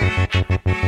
Thank you.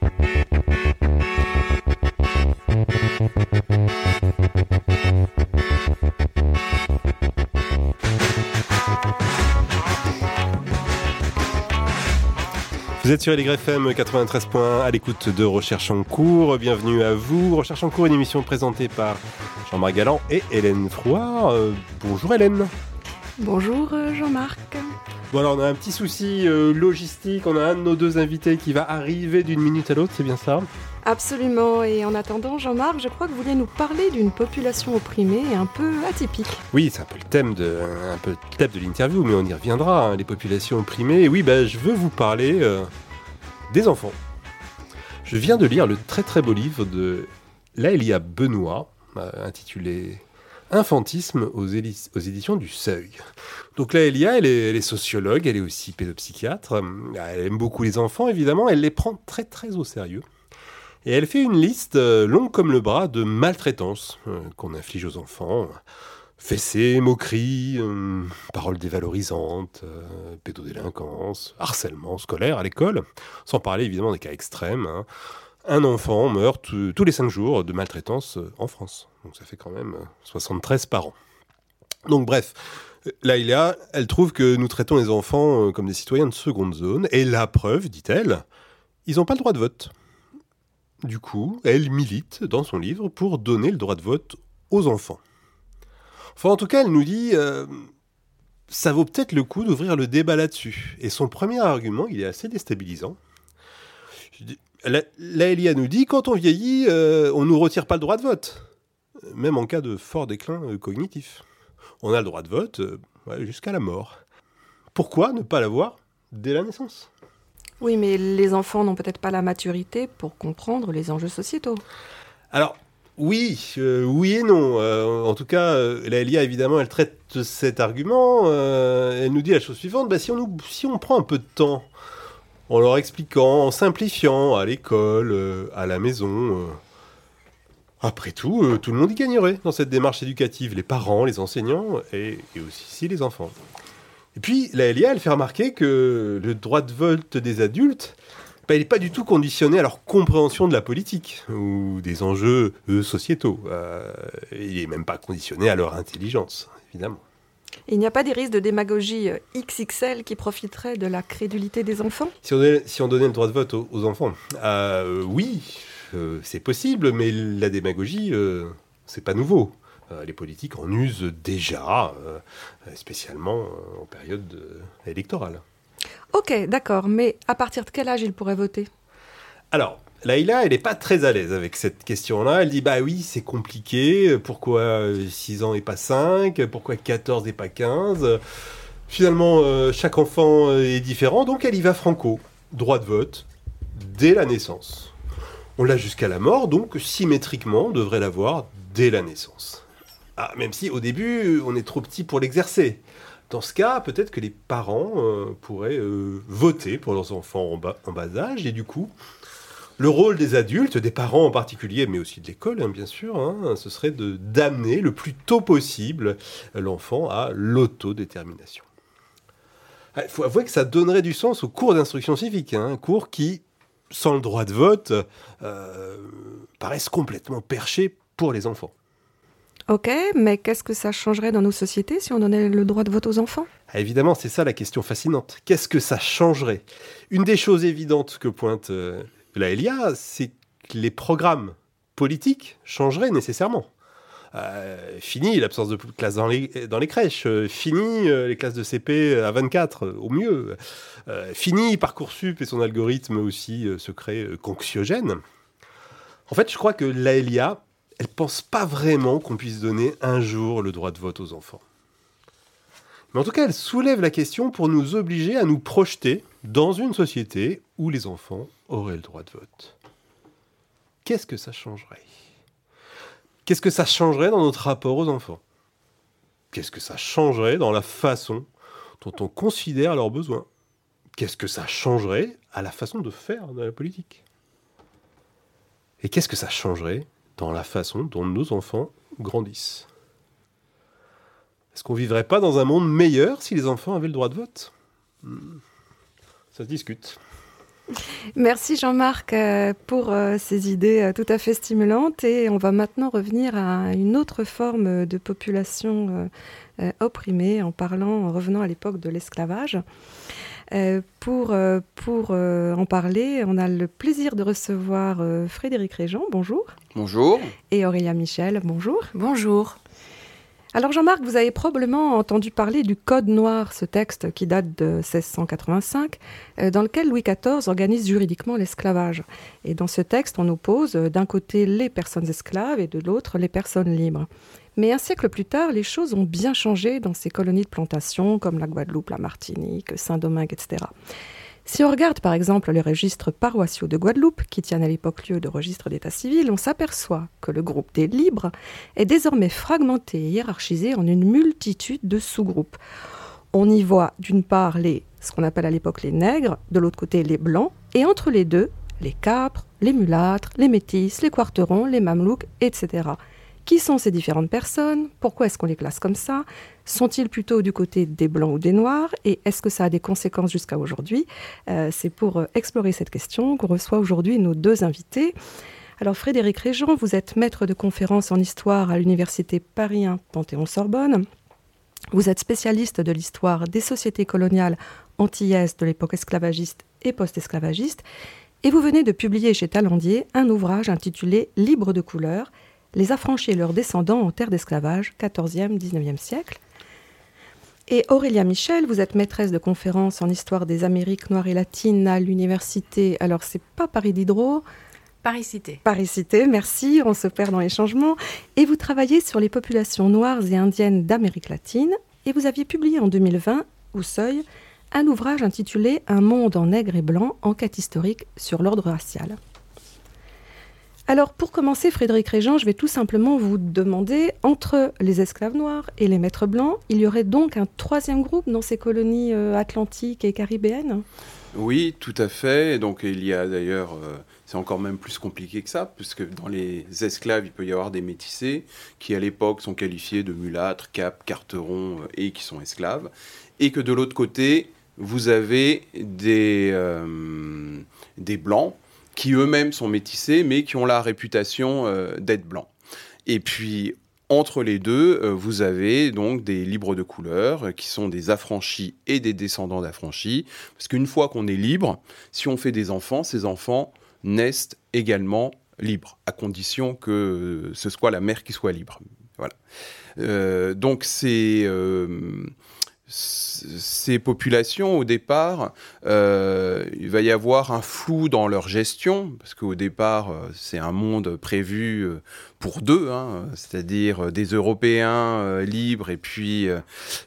Vous êtes sur LYFM 93.1 à l'écoute de Recherche en cours. Bienvenue à vous. Recherche en cours, une émission présentée par Jean-Marc Galland et Hélène Froid. Euh, bonjour Hélène. Bonjour euh, Jean-Marc. Bon alors on a un petit souci euh, logistique. On a un de nos deux invités qui va arriver d'une minute à l'autre, c'est bien ça? Absolument. Et en attendant, Jean-Marc, je crois que vous voulez nous parler d'une population opprimée un peu atypique. Oui, c'est un peu le thème de, un peu thème de l'interview, mais on y reviendra. Hein, les populations opprimées. Et oui, bah, je veux vous parler euh, des enfants. Je viens de lire le très très beau livre de Laëlia Benoît, euh, intitulé Infantisme aux, éditions du Seuil. Donc là, Elia, elle est, elle est, sociologue, elle est aussi pédopsychiatre. Elle aime beaucoup les enfants, évidemment. Elle les prend très très au sérieux. Et elle fait une liste euh, longue comme le bras de maltraitances euh, qu'on inflige aux enfants. Fessées, moqueries, euh, paroles dévalorisantes, pédodélinquance, harcèlement scolaire à l'école, sans parler évidemment des cas extrêmes. Hein. Un enfant meurt tous les 5 jours de maltraitance en France. Donc ça fait quand même 73 par an. Donc bref, Laïla, elle trouve que nous traitons les enfants comme des citoyens de seconde zone, et la preuve, dit-elle, ils n'ont pas le droit de vote. Du coup, elle milite dans son livre pour donner le droit de vote aux enfants. Enfin, en tout cas, elle nous dit euh, ça vaut peut-être le coup d'ouvrir le débat là-dessus. Et son premier argument, il est assez déstabilisant. Là, Elia nous dit quand on vieillit, euh, on ne nous retire pas le droit de vote, même en cas de fort déclin euh, cognitif. On a le droit de vote jusqu'à la mort. Pourquoi ne pas l'avoir dès la naissance? Oui, mais les enfants n'ont peut-être pas la maturité pour comprendre les enjeux sociétaux. Alors, oui, euh, oui et non. Euh, en tout cas, euh, la LIA, évidemment, elle traite cet argument. elle nous dit la chose suivante bah, si, on nous, si on prend un peu de temps en leur expliquant, en simplifiant à l'école, à la maison, après tout, tout le monde y gagnerait dans cette démarche éducative les parents, les enseignants et, et aussi les enfants. Et puis, la LIA, elle fait remarquer que le droit de vote des adultes, bah, il n'est pas du tout conditionné à leur compréhension de la politique ou des enjeux sociétaux. Euh, il n'est même pas conditionné à leur intelligence, évidemment. il n'y a pas des risques de démagogie euh, XXL qui profiteraient de la crédulité des enfants? Si on, donnait, si on, donnait, le droit de vote aux, enfants, euh, oui, c'est possible, mais la démagogie, c'est pas nouveau. Euh, les politiques en usent déjà, euh, spécialement euh, en période électorale. Ok, d'accord, mais à partir de quel âge il pourrait voter? Alors, Laïla, elle n'est pas très à l'aise avec cette question-là. Elle dit Bah oui, c'est compliqué. Pourquoi 6 ans et pas 5 Pourquoi 14 et pas 15 Finalement, chaque enfant est différent, donc elle y va franco. Droit de vote dès la naissance. On l'a jusqu'à la mort, donc symétriquement, on devrait l'avoir dès la naissance. Ah, même si au début, on est trop petit pour l'exercer. Dans ce cas, peut-être que les parents euh, pourraient euh, voter pour leurs enfants en bas, âge, et du coup, le rôle des adultes, des parents en particulier, mais aussi de l'école, hein, bien sûr, hein, ce serait d'amener le plus tôt possible l'enfant à l'autodétermination. Il ah, faut avouer que ça donnerait du sens au cours d'instruction civique, hein, un cours qui, sans le droit de vote, euh, paraissent complètement perché pour les enfants. Ok, mais qu'est-ce que ça changerait dans nos sociétés si on donnait le droit de vote aux enfants? Ah, Évidemment, c'est ça la question fascinante. Qu'est-ce que ça changerait? Une des choses évidentes que pointe euh, la c'est que les programmes politiques changeraient nécessairement. Euh, fini l'absence de classe dans les, crèches, euh, fini les classes de CP à 24 au mieux, fini Parcoursup et son algorithme aussi secret conxiogène. En fait, je crois que l'ALIA elle pense pas vraiment qu'on puisse donner un jour le droit de vote aux enfants. Mais en tout cas, elle soulève la question pour nous obliger à nous projeter dans une société où les enfants auraient le droit de vote. Qu'est-ce que ça changerait? Qu'est-ce que ça changerait dans notre rapport aux enfants? Qu'est-ce que ça changerait dans la façon dont on considère leurs besoins? Qu'est-ce que ça changerait à la façon de faire de la politique? Et qu'est-ce que ça changerait dans la façon dont nos enfants grandissent Est-ce qu'on vivrait pas dans un monde meilleur si les enfants avaient le droit de vote? Hmm. Ça se discute. Merci Jean-Marc euh, pour euh, ces idées euh, tout à fait stimulantes et on va maintenant revenir à une autre forme de population opprimée en parlant, en revenant à l'époque de l'esclavage. Euh, pour euh, pour euh, en parler, on a le plaisir de recevoir euh, Frédéric Réjean, bonjour, Bonjour. et Aurélia Michel, bonjour. Bonjour. Alors Jean-Marc, vous avez probablement entendu parler du Code noir, ce texte qui date de 1685, euh, dans lequel Louis XIV organise juridiquement l'esclavage. Et dans ce texte, on oppose euh, d'un côté les personnes esclaves et de l'autre les personnes libres. Mais un siècle plus tard, les choses ont bien changé dans ces colonies de plantation comme la Guadeloupe, la Martinique, Saint-Domingue, etc. Si on regarde par exemple les registres paroissiaux de Guadeloupe, qui tiennent à l'époque lieu de registre d'état civil, on s'aperçoit que le groupe des libres est désormais fragmenté et hiérarchisé en une multitude de sous-groupes. On y voit d'une part les, ce qu'on appelle à l'époque les nègres, de l'autre côté les blancs, et entre les deux, les capres, les mulâtres, les métis, les quarterons, les mamelouks, etc. Qui sont ces différentes personnes? Pourquoi est-ce qu'on les classe comme ça? Sont-ils plutôt du côté des blancs ou des noirs? Et est-ce que ça a des conséquences jusqu'à aujourd'hui? Euh, C'est pour euh, explorer cette question qu'on reçoit aujourd'hui nos deux invités. Alors Frédéric Réjean, vous êtes maître de conférences en histoire à l'université Paris 1 Panthéon-Sorbonne. Vous êtes spécialiste de l'histoire des sociétés coloniales antillaises de l'époque esclavagiste et post-esclavagiste. Et vous venez de publier chez Talandier un ouvrage intitulé Libre de couleur, les affranchis et leurs descendants en terre d'esclavage, 14e, 19e siècle. Et Aurélia Michel, vous êtes maîtresse de conférences en histoire des Amériques noires et latines à l'université, alors c'est pas Paris Diderot, Paris-Cité. Paris-Cité, merci, on se perd dans les changements. Et vous travaillez sur les populations noires et indiennes d'Amérique latine. Et vous aviez publié en 2020, au Seuil, un ouvrage intitulé Un monde en nègre et blanc, enquête historique sur l'ordre racial. Alors, pour commencer, Frédéric Réjean, je vais tout simplement vous demander, entre les esclaves noirs et les maîtres blancs, il y aurait donc un troisième groupe dans ces colonies euh, atlantiques et caribéennes? Oui, tout à fait. Donc il y a d'ailleurs, euh, c'est encore même plus compliqué que ça, puisque dans les esclaves, il peut y avoir des métissés qui à l'époque sont qualifiés de mulâtres, capes, carterons euh, et qui sont esclaves. Et que de l'autre côté, vous avez des blancs qui eux-mêmes sont métissés, mais qui ont la réputation euh, d'être blancs. Et puis entre les deux, euh, vous avez donc des libres de couleur euh, qui sont des affranchis et des descendants d'affranchis. Parce qu'une fois qu'on est libre, si on fait des enfants, ces enfants naissent également libres, à condition que ce soit la mère qui soit libre. Voilà. Donc c'est ces populations, au départ, euh, il va y avoir un flou dans leur gestion, parce qu'au départ, euh, c'est un monde prévu euh, pour deux, hein, c'est-à-dire euh, des Européens euh, libres et puis euh,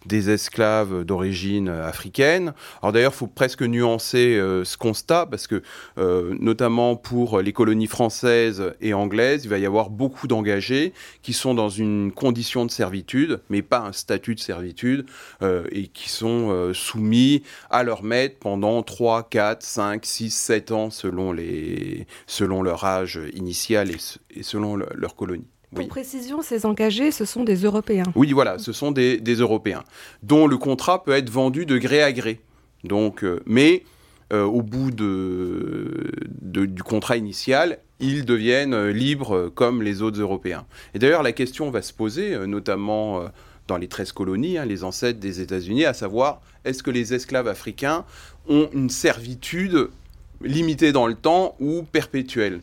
des esclaves d'origine africaine. Alors d'ailleurs, il faut presque nuancer ce constat, parce que notamment pour les colonies françaises et anglaises, il va y avoir beaucoup d'engagés qui sont dans une condition de servitude, mais pas un statut de servitude, et qui sont soumis à leur maître pendant 3, 4, 5, 6, 7 ans selon, les, selon leur âge initial et, et selon le- leur colonie. Pour précision, ces engagés, ce sont des Européens. Oui, voilà, ce sont des, des Européens, dont le contrat peut être vendu de gré à gré. Donc, euh, mais euh, au bout de, de- du contrat initial, ils deviennent euh, libres comme les autres Européens. Et d'ailleurs, la question va se poser, notamment dans les 13 colonies, hein, les ancêtres des États-Unis, à savoir, est-ce que les esclaves africains ont une servitude limitée dans le temps ou perpétuelle?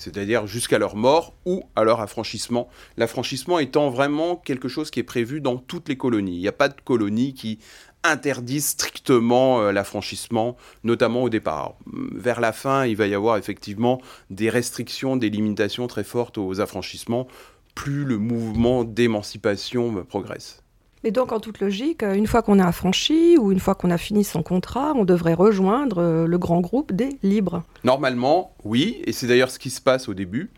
C'est-à-dire jusqu'à leur mort ou à leur affranchissement. L'affranchissement étant vraiment quelque chose qui est prévu dans toutes les colonies. Il n'y a pas de colonie qui interdit strictement euh, l'affranchissement, notamment au départ. Vers la fin, il va y avoir effectivement des restrictions, des limitations très fortes aux affranchissements, plus le mouvement d'émancipation progresse. Mais donc, en toute logique, une fois qu'on a affranchi ou une fois qu'on a fini son contrat, on devrait rejoindre euh, le grand groupe des libres. Normalement, oui, et c'est d'ailleurs ce qui se passe au début.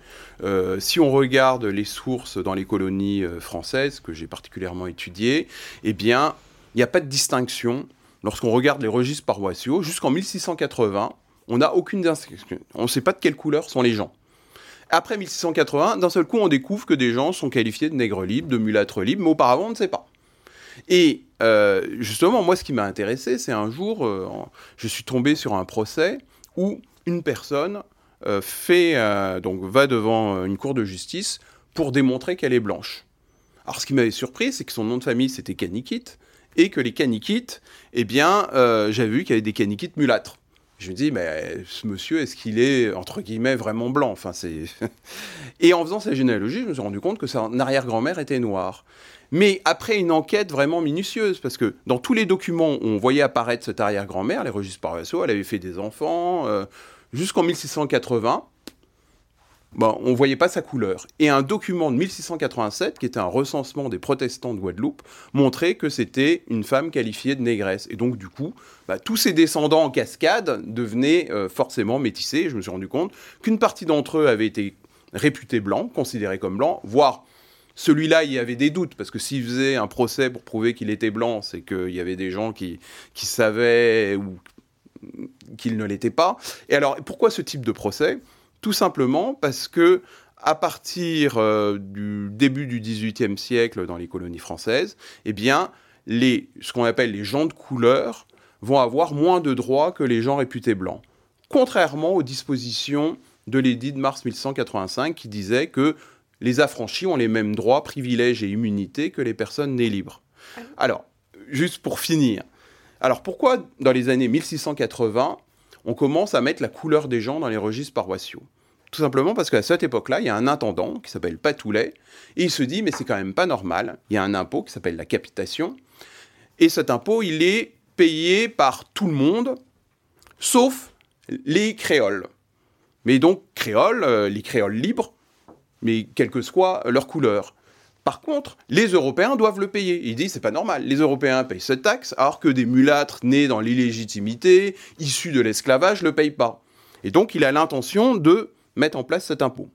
Euh, si on regarde les sources dans les colonies euh, françaises, que j'ai particulièrement étudiées, eh bien, il n'y a pas de distinction. Lorsqu'on regarde les registres paroissiaux, jusqu'en 1680, on n'a aucune distinction. On ne sait pas de quelle couleur sont les gens. Après 1680, d'un seul coup, on découvre que des gens sont qualifiés de nègres libres, de mulâtres libres, mais auparavant, on ne sait pas. Et euh, justement, moi, ce qui m'a intéressé, c'est un jour, euh, je suis tombé sur un procès où une personne euh, va devant une cour de justice pour démontrer qu'elle est blanche. Alors, ce qui m'avait surpris, c'est que son nom de famille, c'était Canikit, et que les Caniquites, eh bien, j'avais vu qu'il y avait des Caniquites mulâtres. Je me dis, mais ce monsieur, est-ce qu'il est, entre guillemets, vraiment blanc? Enfin. Et en faisant sa généalogie, je me suis rendu compte que son arrière-grand-mère était noire. Mais après une enquête vraiment minutieuse, parce que dans tous les documents on voyait apparaître cette arrière-grand-mère, les registres paroissiaux, elle avait fait des enfants, euh, jusqu'en 1680, bon, on ne voyait pas sa couleur. Et un document de 1687, qui était un recensement des protestants de Guadeloupe, montrait que c'était une femme qualifiée de négresse. Et donc, du coup, bah, tous ses descendants en cascade devenaient euh, forcément métissés. Je me suis rendu compte qu'une partie d'entre eux avait été réputés blancs, considérés comme blancs, voire celui-là, il y avait des doutes, parce que s'il faisait un procès pour prouver qu'il était blanc, c'est qu'il y avait des gens qui, qui savaient qu'il ne l'était pas. Et alors, pourquoi ce type de procès? Tout simplement parce que à partir euh, du début du XVIIIe siècle dans les colonies françaises, eh bien, les, ce qu'on appelle les gens de couleur vont avoir moins de droits que les gens réputés blancs. Contrairement aux dispositions de l'édit de mars 1185 qui disait que les affranchis ont les mêmes droits, privilèges et immunités que les personnes nées libres. Ah alors, juste pour finir, alors pourquoi dans les années 1680, on commence à mettre la couleur des gens dans les registres paroissiaux Tout simplement parce qu'à cette époque-là, il y a un intendant qui s'appelle Patoulet, et il se dit, mais c'est quand même pas normal, il y a un impôt qui s'appelle la capitation, et cet impôt, il est payé par tout le monde, sauf les créoles. Mais donc, créoles, euh, les créoles libres, mais quelle que soit leur couleur. Par contre, les Européens doivent le payer. Il dit c'est pas normal. Les Européens payent cette taxe, alors que des mulâtres nés dans l'illégitimité, issus de l'esclavage, ne le payent pas. Et donc, il a l'intention de mettre en place cet impôt.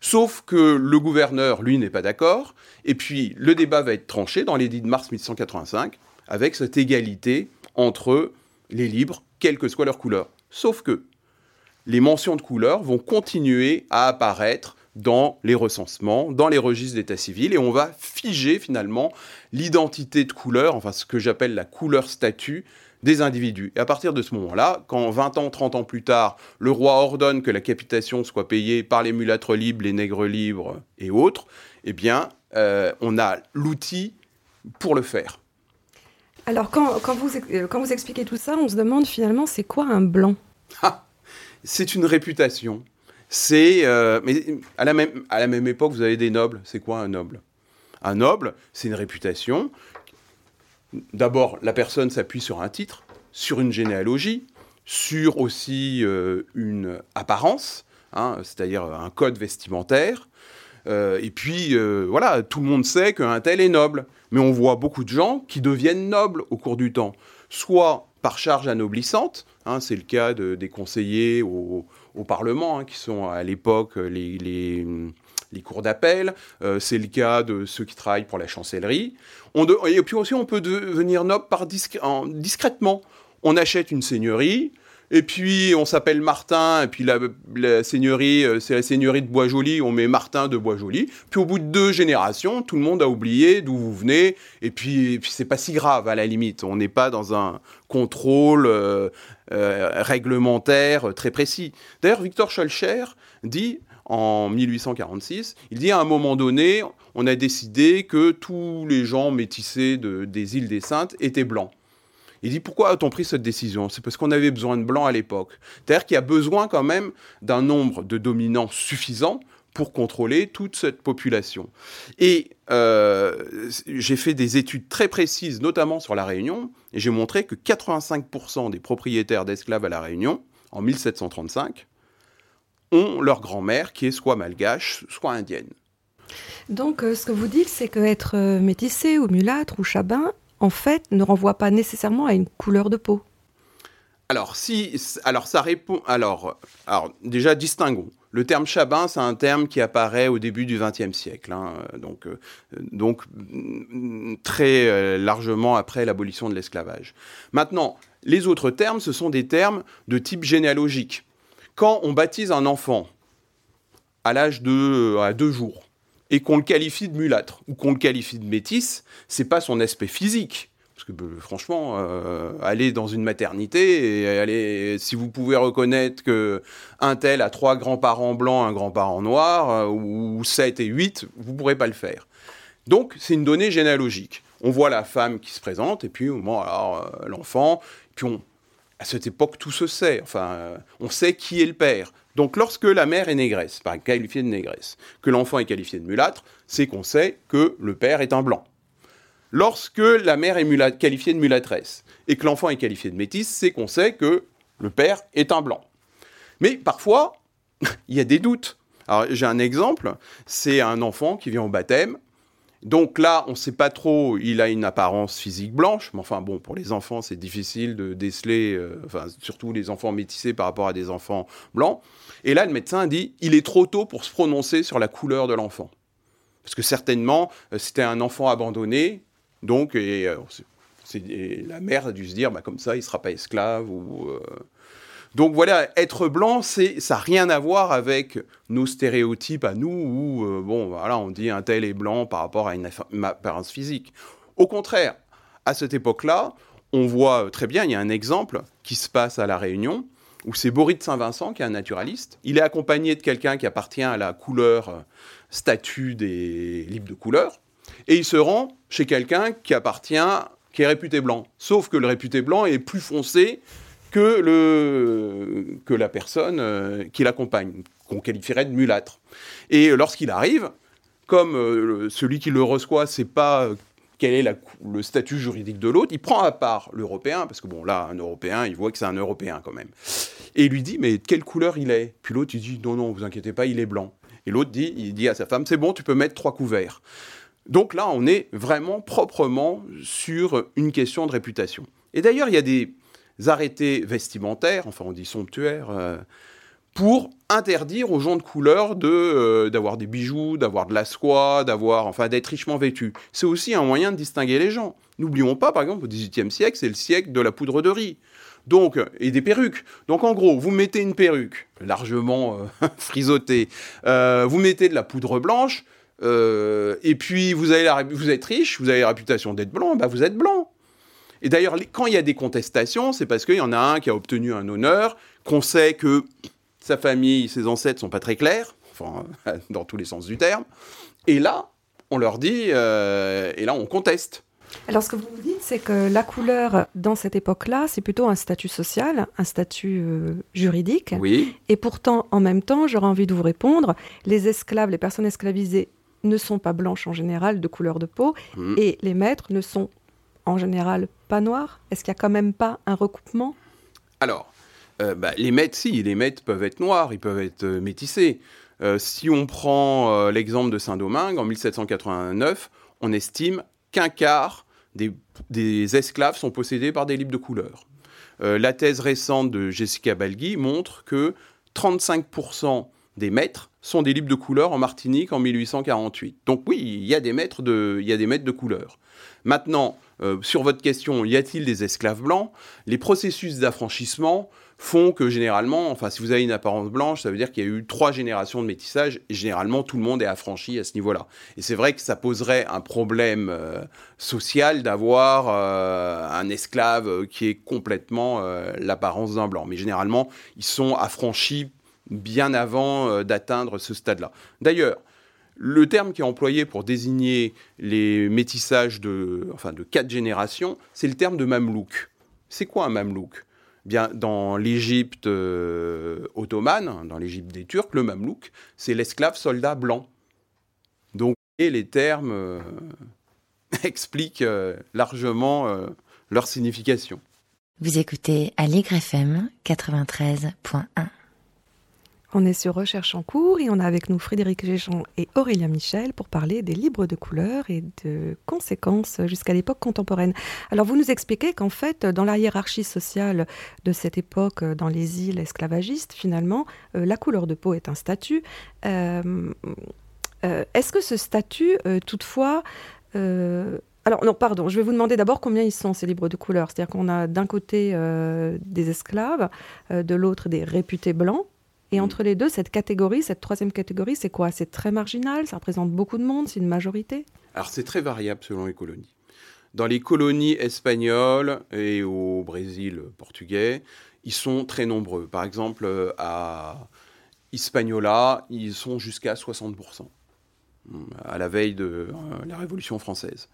Sauf que le gouverneur, lui, n'est pas d'accord. Et puis, le débat va être tranché dans l'édit de mars 1185, avec cette égalité entre les libres, quelle que soit leur couleur. Sauf que les mentions de couleur vont continuer à apparaître dans les recensements, dans les registres d'état civil, et on va figer finalement l'identité de couleur, enfin ce que j'appelle la couleur statut des individus. Et à partir de ce moment-là, quand 20 ans, 30 ans plus tard, le roi ordonne que la capitation soit payée par les mulâtres libres, les nègres libres et autres, eh bien, euh, on a l'outil pour le faire. Alors, quand, quand, vous, euh, quand vous expliquez tout ça, on se demande finalement, c'est quoi un blanc? Ah, C'est une réputation. C'est, euh, mais à la, même, à la même époque, vous avez des nobles. C'est quoi un noble? Un noble, c'est une réputation. D'abord, la personne s'appuie sur un titre, sur une généalogie, sur aussi euh, une apparence, hein, c'est-à-dire un code vestimentaire. Euh, et puis, voilà, tout le monde sait qu'un tel est noble. Mais on voit beaucoup de gens qui deviennent nobles au cours du temps. Soit par charge anoblissante, hein, c'est le cas des conseillers au, au Parlement, hein, qui sont à l'époque les, les, cours d'appel. Euh, c'est le cas de ceux qui travaillent pour la chancellerie. On et puis aussi, on peut devenir noble par discrètement. On achète une seigneurie, et puis on s'appelle Martin, et puis la, seigneurie, euh, c'est la seigneurie de Bois-Joli, on met Martin de Bois-Joli. Puis au bout de deux générations, tout le monde a oublié d'où vous venez, et puis, c'est pas si grave à la limite. On n'est pas dans un contrôle euh, euh, réglementaire très précis. D'ailleurs, Victor Schulcher dit en 1846, il dit à un moment donné, on a décidé que tous les gens métissés des îles des Saintes étaient blancs. Il dit pourquoi a-t-on pris cette décision? C'est parce qu'on avait besoin de blancs à l'époque. C'est-à-dire qu'il y a besoin quand même d'un nombre de dominants suffisant pour contrôler toute cette population. Et euh, j'ai fait des études très précises, notamment sur la Réunion, et j'ai montré que 85% des propriétaires d'esclaves à la Réunion, en 1735, ont leur grand-mère qui est soit malgache, soit indienne. Donc, euh, ce que vous dites, c'est qu'être euh, métissé ou mulâtre ou chabin, en fait, ne renvoie pas nécessairement à une couleur de peau. Alors, si, alors ça répond. Alors, alors déjà, distinguons. Le terme chabin, c'est un terme qui apparaît au début du XXe siècle, hein, donc, euh, donc mm, très euh, largement après l'abolition de l'esclavage. Maintenant, les autres termes, ce sont des termes de type généalogique. Quand on baptise un enfant à l'âge de à deux jours et qu'on le qualifie de mulâtre ou qu'on le qualifie de métis, c'est pas son aspect physique. Parce que bah, franchement, euh, aller dans une maternité et aller, si vous pouvez reconnaître que un tel a trois grands-parents blancs, un grand-parent noir, euh, ou sept et huit, vous pourrez pas le faire. Donc c'est une donnée généalogique. On voit la femme qui se présente et puis bon, alors euh, l'enfant. Puis on, à cette époque, tout se sait. Enfin, euh, on sait qui est le père. Donc lorsque la mère est négresse, par qualifiée de négresse, que l'enfant est qualifié de mulâtre, c'est qu'on sait que le père est un blanc. Lorsque la mère est qualifiée de mulâtresse et que l'enfant est qualifié de métisse, c'est qu'on sait que le père est un blanc. Mais parfois, il y a des doutes. Alors j'ai un exemple, c'est un enfant qui vient au baptême. Donc là, on ne sait pas trop, il a une apparence physique blanche, mais enfin bon, pour les enfants, c'est difficile de déceler, euh, enfin surtout les enfants métissés par rapport à des enfants blancs. Et là, le médecin dit, il est trop tôt pour se prononcer sur la couleur de l'enfant. Parce que certainement, euh, c'était un enfant abandonné, donc euh, et la mère a dû se dire, bah, comme ça, il ne sera pas esclave. Ou. Donc voilà, être blanc, ça n'a rien à voir avec nos stéréotypes à nous, où euh, bon, voilà, on dit un tel est blanc par rapport à une apparence physique. Au contraire, à cette époque-là, on voit très bien, il y a un exemple qui se passe à La Réunion, où c'est Boris de Saint-Vincent, qui est un naturaliste. Il est accompagné de quelqu'un qui appartient à la couleur euh, statut des livres de couleur, et il se rend chez quelqu'un qui appartient, qui est réputé blanc. Sauf que le réputé blanc est plus foncé que, le, que la personne euh, qui l'accompagne, qu'on qualifierait de mulâtre. Et lorsqu'il arrive, comme euh, celui qui le reçoit, c'est pas euh, quel est le statut juridique de l'autre, il prend à part l'Européen, parce que bon, là, un Européen, il voit que c'est un Européen quand même. Et il lui dit, mais de quelle couleur il est? Puis l'autre, il dit, non, non, vous inquiétez pas, il est blanc. Et l'autre dit, il dit à sa femme, c'est bon, tu peux mettre trois couverts. Donc là, on est vraiment proprement sur une question de réputation. Et d'ailleurs, il y a des arrêtés vestimentaires, enfin on dit somptuaires, euh, pour interdire aux gens de couleur de, euh, d'avoir des bijoux, d'avoir de la soie, d'avoir, enfin, d'être richement vêtus. C'est aussi un moyen de distinguer les gens. N'oublions pas, par exemple, au XVIIIe siècle, c'est le siècle de la poudre de riz. Donc, euh, et des perruques. Donc, en gros, vous mettez une perruque largement frisottée, euh, vous mettez de la poudre blanche, et puis vous, vous êtes riche, vous avez la réputation d'être blanc, bah vous êtes blanc. Et d'ailleurs, quand il y a des contestations, c'est parce qu'il y en a un qui a obtenu un honneur, qu'on sait que sa famille, ses ancêtres sont pas très clairs, enfin, dans tous les sens du terme. Et là, on leur dit, euh, et là, on conteste. Alors, ce que vous vous dites, c'est que la couleur, dans cette époque-là, c'est plutôt un statut social, un statut euh, juridique. Oui. Et pourtant, en même temps, j'aurais envie de vous répondre, les esclaves, les personnes esclavisées ne sont pas blanches en général de couleur de peau, Mhm. et les maîtres ne sont en général pas noirs. Est-ce qu'il n'y a quand même pas un recoupement? Alors, euh, bah, les maîtres, si, les maîtres peuvent être noirs, ils peuvent être euh, métissés. Euh, si on prend l'exemple de Saint-Domingue, en 1789, on estime qu'un quart des, esclaves sont possédés par des libres de couleur. La thèse récente de Jessica Balgui montre que 35% des maîtres sont des libres de couleur en Martinique en 1848. Donc oui, il y a des maîtres de, il y a des maîtres de couleur. Maintenant, euh, sur votre question, y a-t-il des esclaves blancs? Les processus d'affranchissement font que généralement, enfin, si vous avez une apparence blanche, ça veut dire qu'il y a eu trois générations de métissage et généralement tout le monde est affranchi à ce niveau-là. Et c'est vrai que ça poserait un problème euh, social d'avoir euh, un esclave qui est complètement l'apparence d'un blanc. Mais généralement, ils sont affranchis bien avant d'atteindre ce stade-là. D'ailleurs, le terme qui est employé pour désigner les métissages de, enfin, de quatre générations, c'est le terme de mamelouk. C'est quoi un mamelouk? Bien, dans l'Égypte euh, ottomane, dans l'Égypte des Turcs, le mamelouk, c'est l'esclave soldat blanc. Donc, et les termes euh, expliquent euh, largement leur signification. Vous écoutez Allegre FM 93.1. On est sur Recherche en cours et on a avec nous Frédéric Géjean et Aurélien Michel pour parler des livres de couleur et de conséquences jusqu'à l'époque contemporaine. Alors vous nous expliquez qu'en fait, dans la hiérarchie sociale de cette époque, dans les îles esclavagistes, finalement, euh, la couleur de peau est un statut. Euh, euh, Est-ce que ce statut, toutefois... alors non, pardon, je vais vous demander d'abord combien ils sont ces livres de couleur? C'est-à-dire qu'on a d'un côté des esclaves, de l'autre des réputés blancs. Et Mm. entre les deux, cette catégorie, cette troisième catégorie, c'est quoi? C'est très marginal, ça représente beaucoup de monde, c'est une majorité? Alors c'est très variable selon les colonies. Dans les colonies espagnoles et au Brésil portugais, ils sont très nombreux. Par exemple, euh, à Hispaniola, ils sont jusqu'à 60%, hum, à la veille de euh, la Révolution française.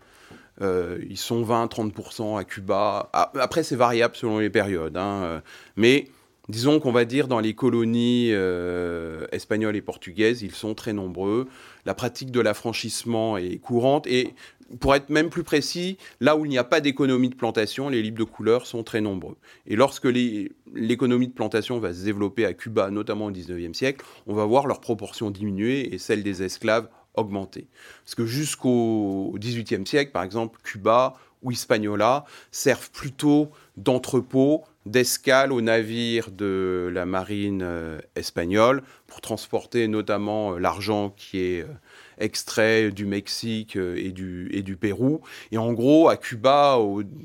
Euh, ils sont 20-30% à Cuba. Ah, Après, c'est variable selon les périodes. hein, Mais disons qu'on va dire dans les colonies euh, espagnoles et portugaises, ils sont très nombreux. La pratique de l'affranchissement est courante. Et pour être même plus précis, là où il n'y a pas d'économie de plantation, les libres de couleur sont très nombreux. Et lorsque l'économie de plantation va se développer à Cuba, notamment au 19e siècle, on va voir leur proportion diminuer et celle des esclaves augmenter. Parce que jusqu'au 18e siècle, par exemple, Cuba ou Hispaniola servent plutôt d'entrepôt, d'escale aux navires de la marine euh, espagnole pour transporter notamment euh, l'argent qui est euh, extrait du Mexique et du, et du Pérou. Et en gros, à Cuba,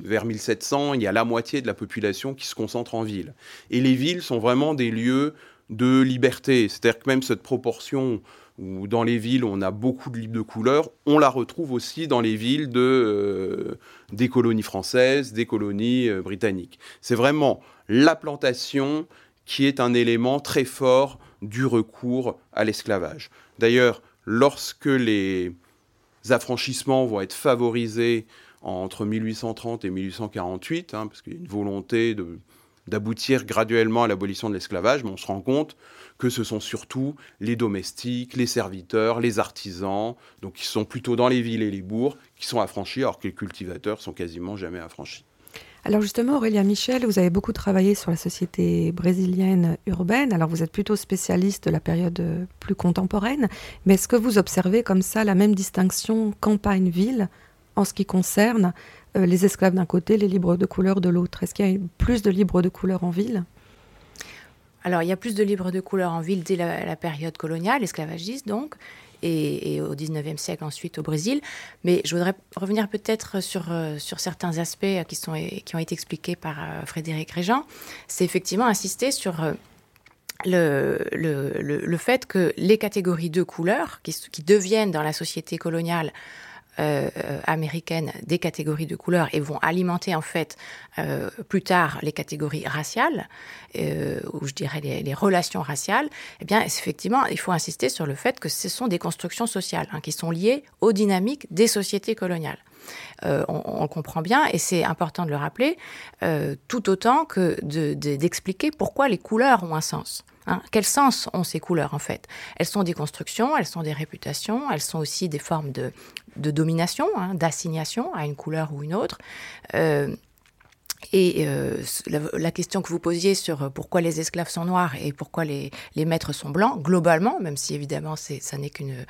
vers 1700, il y a la moitié de la population qui se concentre en ville. Et les villes sont vraiment des lieux de liberté. C'est-à-dire que même cette proportion où dans les villes on a beaucoup de livres de couleur, on la retrouve aussi dans les villes de, euh, des colonies françaises, des colonies euh, britanniques. C'est vraiment la plantation qui est un élément très fort du recours à l'esclavage. D'ailleurs, lorsque les affranchissements vont être favorisés entre 1830 et 1848, hein, parce qu'il y a une volonté de- d'aboutir graduellement à l'abolition de l'esclavage, mais on se rend compte que ce sont surtout les domestiques, les serviteurs, les artisans, donc qui sont plutôt dans les villes et les bourgs, qui sont affranchis, alors que les cultivateurs sont quasiment jamais affranchis. Alors justement, Aurélien Michel, vous avez beaucoup travaillé sur la société brésilienne urbaine. Alors vous êtes plutôt spécialiste de la période plus contemporaine, mais est-ce que vous observez comme ça la même distinction campagne-ville en ce qui concerne euh, les esclaves d'un côté, les libres de couleur de l'autre Est-ce qu'il y a plus de libres de couleur en ville? Alors, il y a plus de livres de couleur en ville dès la, période coloniale, esclavagiste donc, et, au 19e siècle ensuite au Brésil. Mais je voudrais revenir peut-être sur, euh, certains aspects euh, qui, sont, qui ont été expliqués par Frédéric Régent. C'est effectivement insister sur le, fait que les catégories de couleurs qui deviennent dans la société coloniale euh, euh, américaine des catégories de couleurs et vont alimenter en fait euh, plus tard les catégories raciales, ou je dirais les, les, relations raciales, eh bien effectivement il faut insister sur le fait que ce sont des constructions sociales hein, qui sont liées aux dynamiques des sociétés coloniales. Euh, on, comprend bien et c'est important de le rappeler, euh, tout autant que d'expliquer de, de, pourquoi les couleurs ont un sens. Hein. Quel sens ont ces couleurs en fait? Elles sont des constructions, elles sont des réputations, elles sont aussi des formes de, domination, hein, d'assignation à une couleur ou une autre. Euh, et la, question que vous posiez sur pourquoi les esclaves sont noirs et pourquoi les maîtres sont blancs, globalement, même si évidemment ça n'est qu'une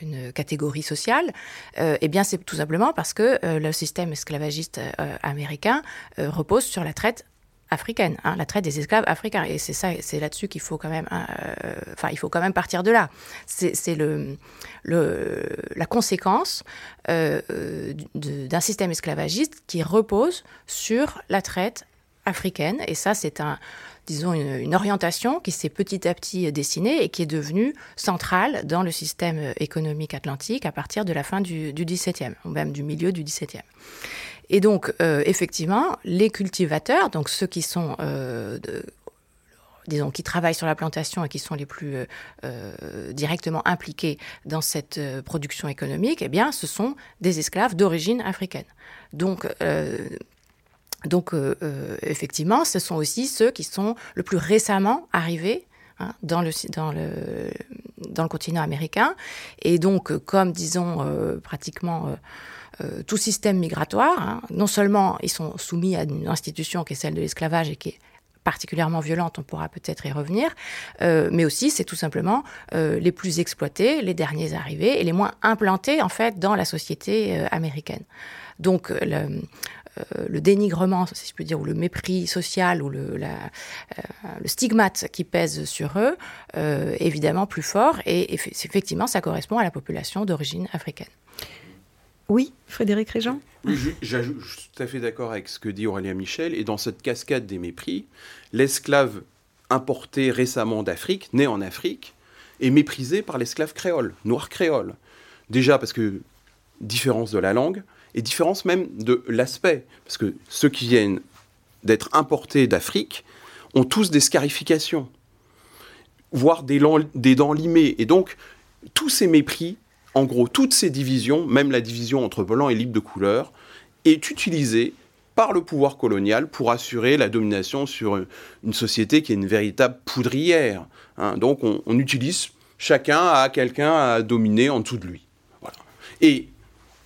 une catégorie sociale, euh, eh bien c'est tout simplement parce que euh, le système esclavagiste euh, américain repose sur la traite africaine, hein, la traite des esclaves africains. Et c'est ça, c'est là-dessus qu'il faut quand même, enfin, il faut quand même partir de là. C'est le, la conséquence euh, d'un système esclavagiste qui repose sur la traite africaine. Et ça, c'est un, disons, une, orientation qui s'est petit à petit dessinée et qui est devenue centrale dans le système économique atlantique à partir de la fin du, XVIIe, ou même du milieu du XVIIe. Et donc, euh, effectivement, les cultivateurs, donc ceux qui sont, euh, disons, qui travaillent sur la plantation et qui sont les plus euh, directement impliqués dans cette production économique, eh bien, ce sont des esclaves d'origine africaine. Donc, donc effectivement, ce sont aussi ceux qui sont le plus récemment arrivés Hein, dans, le, dans, le, dans le continent américain. Et donc, comme disons euh, pratiquement euh, tout système migratoire, hein, non seulement ils sont soumis à une institution qui est celle de l'esclavage et qui est particulièrement violentes, on pourra peut-être y revenir, euh, mais aussi c'est tout simplement euh, les plus exploités, les derniers arrivés et les moins implantés en fait dans la société euh, américaine. Donc le, le, dénigrement, si je peux dire, ou le mépris social, ou le, la, le stigmate qui pèse sur eux, est évidemment plus fort, et effectivement, ça correspond à la population d'origine africaine. Oui, Frédéric Régent? Je, je, suis tout à fait d'accord avec ce que dit Aurélien Michel. Et dans cette cascade des mépris, l'esclave importé récemment d'Afrique, né en Afrique, est méprisé par l'esclave créole, noir créole. Déjà parce que différence de la langue et différence même de l'aspect. Parce que ceux qui viennent d'être importés d'Afrique ont tous des scarifications, voire des, dents limées. Et donc, tous ces mépris en gros, toutes ces divisions, même la division entre blanc et libre de couleur, est utilisée par le pouvoir colonial pour assurer la domination sur une société qui est une véritable poudrière. Hein. Donc on, utilise chacun à quelqu'un à dominer en dessous de lui. Et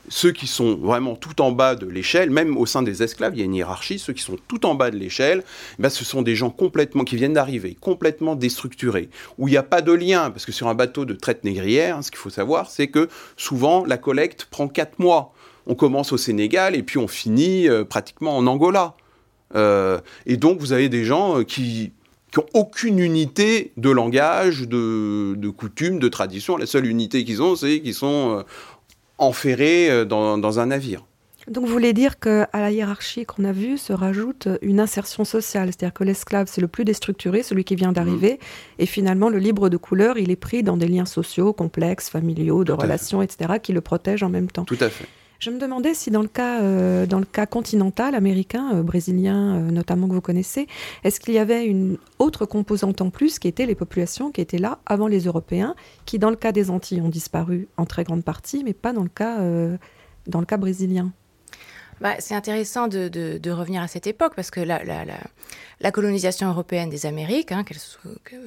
ceux qui sont vraiment tout en bas de l'échelle, même au sein des esclaves, il y a une hiérarchie, ceux qui sont tout en bas de l'échelle, eh ben ce sont des gens complètement, qui viennent d'arriver, complètement déstructurés, où il n'y a pas de lien, parce que sur un bateau de traite négrière, hein, ce qu'il faut savoir, c'est que souvent la collecte prend 4 mois. On commence au Sénégal et puis on finit euh, pratiquement en Angola. Euh, et donc vous avez des gens euh, qui n'ont aucune unité de langage, de, de coutume, de tradition. La seule unité qu'ils ont, c'est qu'ils sont enferré euh, dans, un navire. Donc vous voulez dire qu'à la hiérarchie qu'on a vue se rajoute une insertion sociale, c'est-à-dire que l'esclave c'est le plus déstructuré, celui qui vient d'arriver, mmh. et finalement le libre de couleur il est pris dans des liens sociaux complexes, familiaux, de relations, etc., qui le protègent en même temps. Tout à fait. Je me demandais si dans le cas, euh, continental américain, euh, brésilien euh, notamment que vous connaissez, est-ce qu'il y avait une autre composante en plus qui était les populations qui étaient là avant les Européens, qui dans le cas des Antilles ont disparu en très grande partie, mais pas dans le cas, dans le cas brésilien? Bah, c'est intéressant de, de, revenir à cette époque parce que la, la colonisation européenne des Amériques, hein,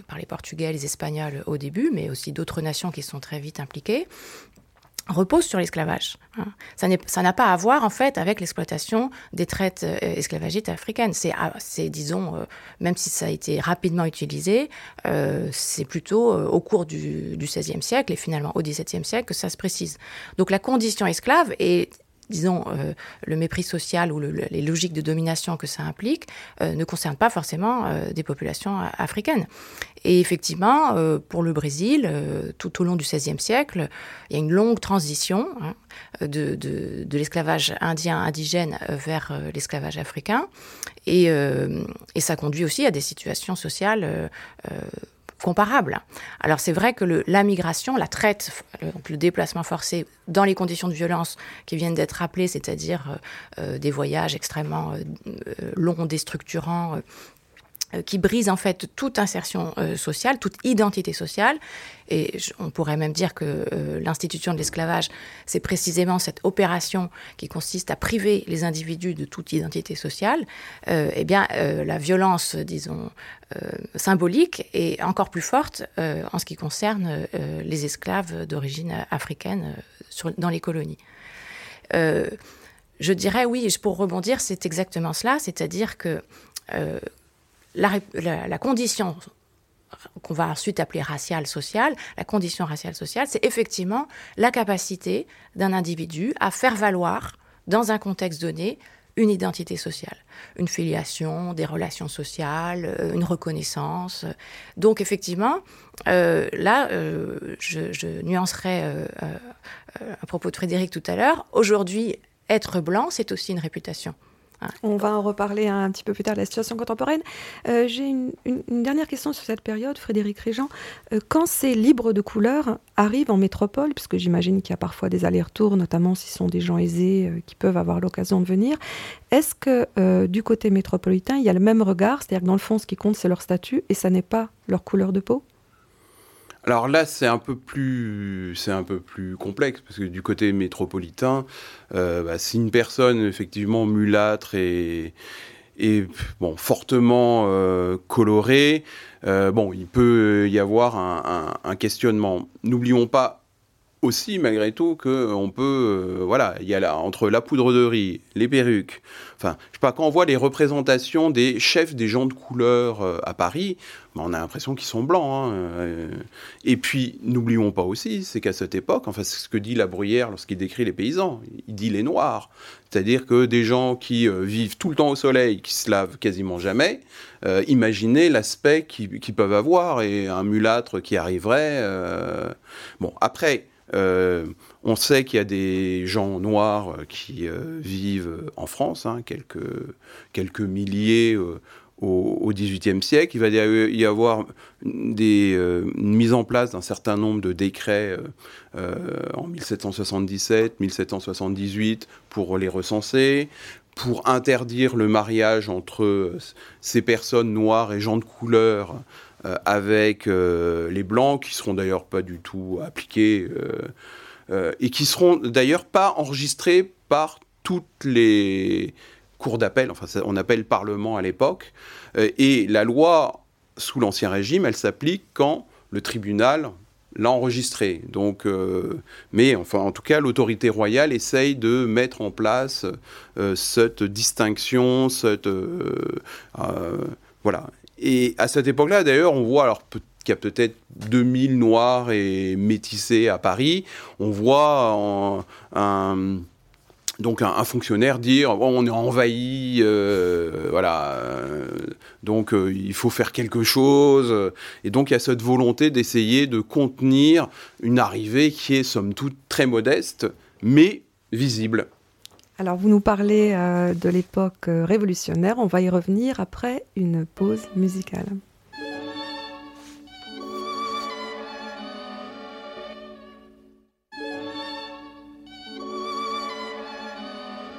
par les Portugais, les Espagnols au début, mais aussi d'autres nations qui sont très vite impliquées, repose sur l'esclavage. Hein. Ça n'a pas à voir en fait avec l'exploitation des traites euh, esclavagistes africaines. C'est, ah, disons, euh, même si ça a été rapidement utilisé, euh, c'est plutôt au cours du, du XVIe siècle et finalement au XVIIe siècle que ça se précise. Donc la condition esclave est disons, euh, le mépris social ou les logiques de domination que ça implique euh, ne concernent pas forcément euh, des populations africaines. Et effectivement, pour le Brésil, tout au long du XVIe siècle, il y a une longue transition hein, de, de l'esclavage indien, indigène vers l'esclavage africain. Et, et, ça conduit aussi à des situations sociales comparable. Alors c'est vrai que la migration, la traite, le, le, déplacement forcé dans les conditions de violence qui viennent d'être rappelées, c'est-à-dire euh, euh des voyages extrêmement euh, euh longs, déstructurants, euh, qui brise en fait toute insertion euh, sociale, toute identité sociale. Et on pourrait même dire que euh, l'institution de l'esclavage, c'est précisément cette opération qui consiste à priver les individus de toute identité sociale. eh bien, la violence, disons, symbolique est encore plus forte en ce qui concerne les esclaves d'origine africaine dans les colonies. je dirais oui, pour rebondir, c'est exactement cela, c'est-à-dire que la, condition qu'on va ensuite appeler raciale sociale, la condition raciale sociale, c'est effectivement la capacité d'un individu à faire valoir, dans un contexte donné, une identité sociale, une filiation, des relations sociales, euh, une reconnaissance. Donc effectivement, euh, là, euh, je, je, nuancerai à propos de Frédéric tout à l'heure, aujourd'hui, être blanc, c'est aussi une réputation. On va en reparler un petit peu plus tard de la situation contemporaine. Euh, j'ai une, dernière question sur cette période, Frédéric Régent. Euh, quand ces libres de couleur arrivent en métropole, puisque j'imagine qu'il y a parfois des allers-retours, notamment si ce sont des gens aisés euh, qui peuvent avoir l'occasion de venir, est-ce que du côté métropolitain, il y a le même regard? C'est-à-dire que dans le fond, ce qui compte, c'est leur statut et ça n'est pas leur couleur de peau? Alors là, c'est un peu plus, c'est un peu plus complexe parce que du côté métropolitain, euh, bah, si une personne effectivement mulâtre et, fortement euh, colorée, euh, bon, il peut y avoir un, questionnement. N'oublions pas aussi malgré tout que on peut voilà il y a là entre la poudre de riz les perruques enfin je sais pas quand on voit les représentations des chefs des gens de couleur à Paris ben, on a l'impression qu'ils sont blancs hein, euh. et puis n'oublions pas aussi c'est qu'à cette époque enfin c'est ce que dit la Bruyère lorsqu'il décrit les paysans. Il dit les noirs. C'est-à-dire que des gens qui vivent tout le temps au soleil qui se lavent quasiment jamais imaginez l'aspect qu'ils peuvent avoir et un mulâtre qui arriverait bon après euh, on sait qu'il y a des gens noirs euh, qui euh, vivent en France, hein, quelques, quelques milliers au XVIIIe siècle. Il va y avoir des, une mise en place d'un certain nombre de décrets en 1777, 1778 pour les recenser, pour interdire le mariage entre ces personnes noires et gens de couleur euh, avec euh, les blancs, qui seront d'ailleurs pas du tout appliqués, euh, et qui seront d'ailleurs pas enregistrés par toutes les cours d'appel, enfin on appelle parlement à l'époque, et la loi sous l'Ancien Régime, elle s'applique quand le tribunal l'a enregistré. Donc, mais enfin, en tout cas, l'autorité royale essaye de mettre en place cette distinction, cette voilà. Et à cette époque-là, d'ailleurs, on voit alors qu'il y a peut-être 2000 noirs et métissés à Paris. On voit un, donc un, fonctionnaire dire on est envahi, euh, voilà, donc euh, il faut faire quelque chose. Et donc il y a cette volonté d'essayer de contenir une arrivée qui est somme toute très modeste, mais visible. Alors vous nous parlez euh, de l'époque euh, révolutionnaire, on va y revenir après une pause musicale.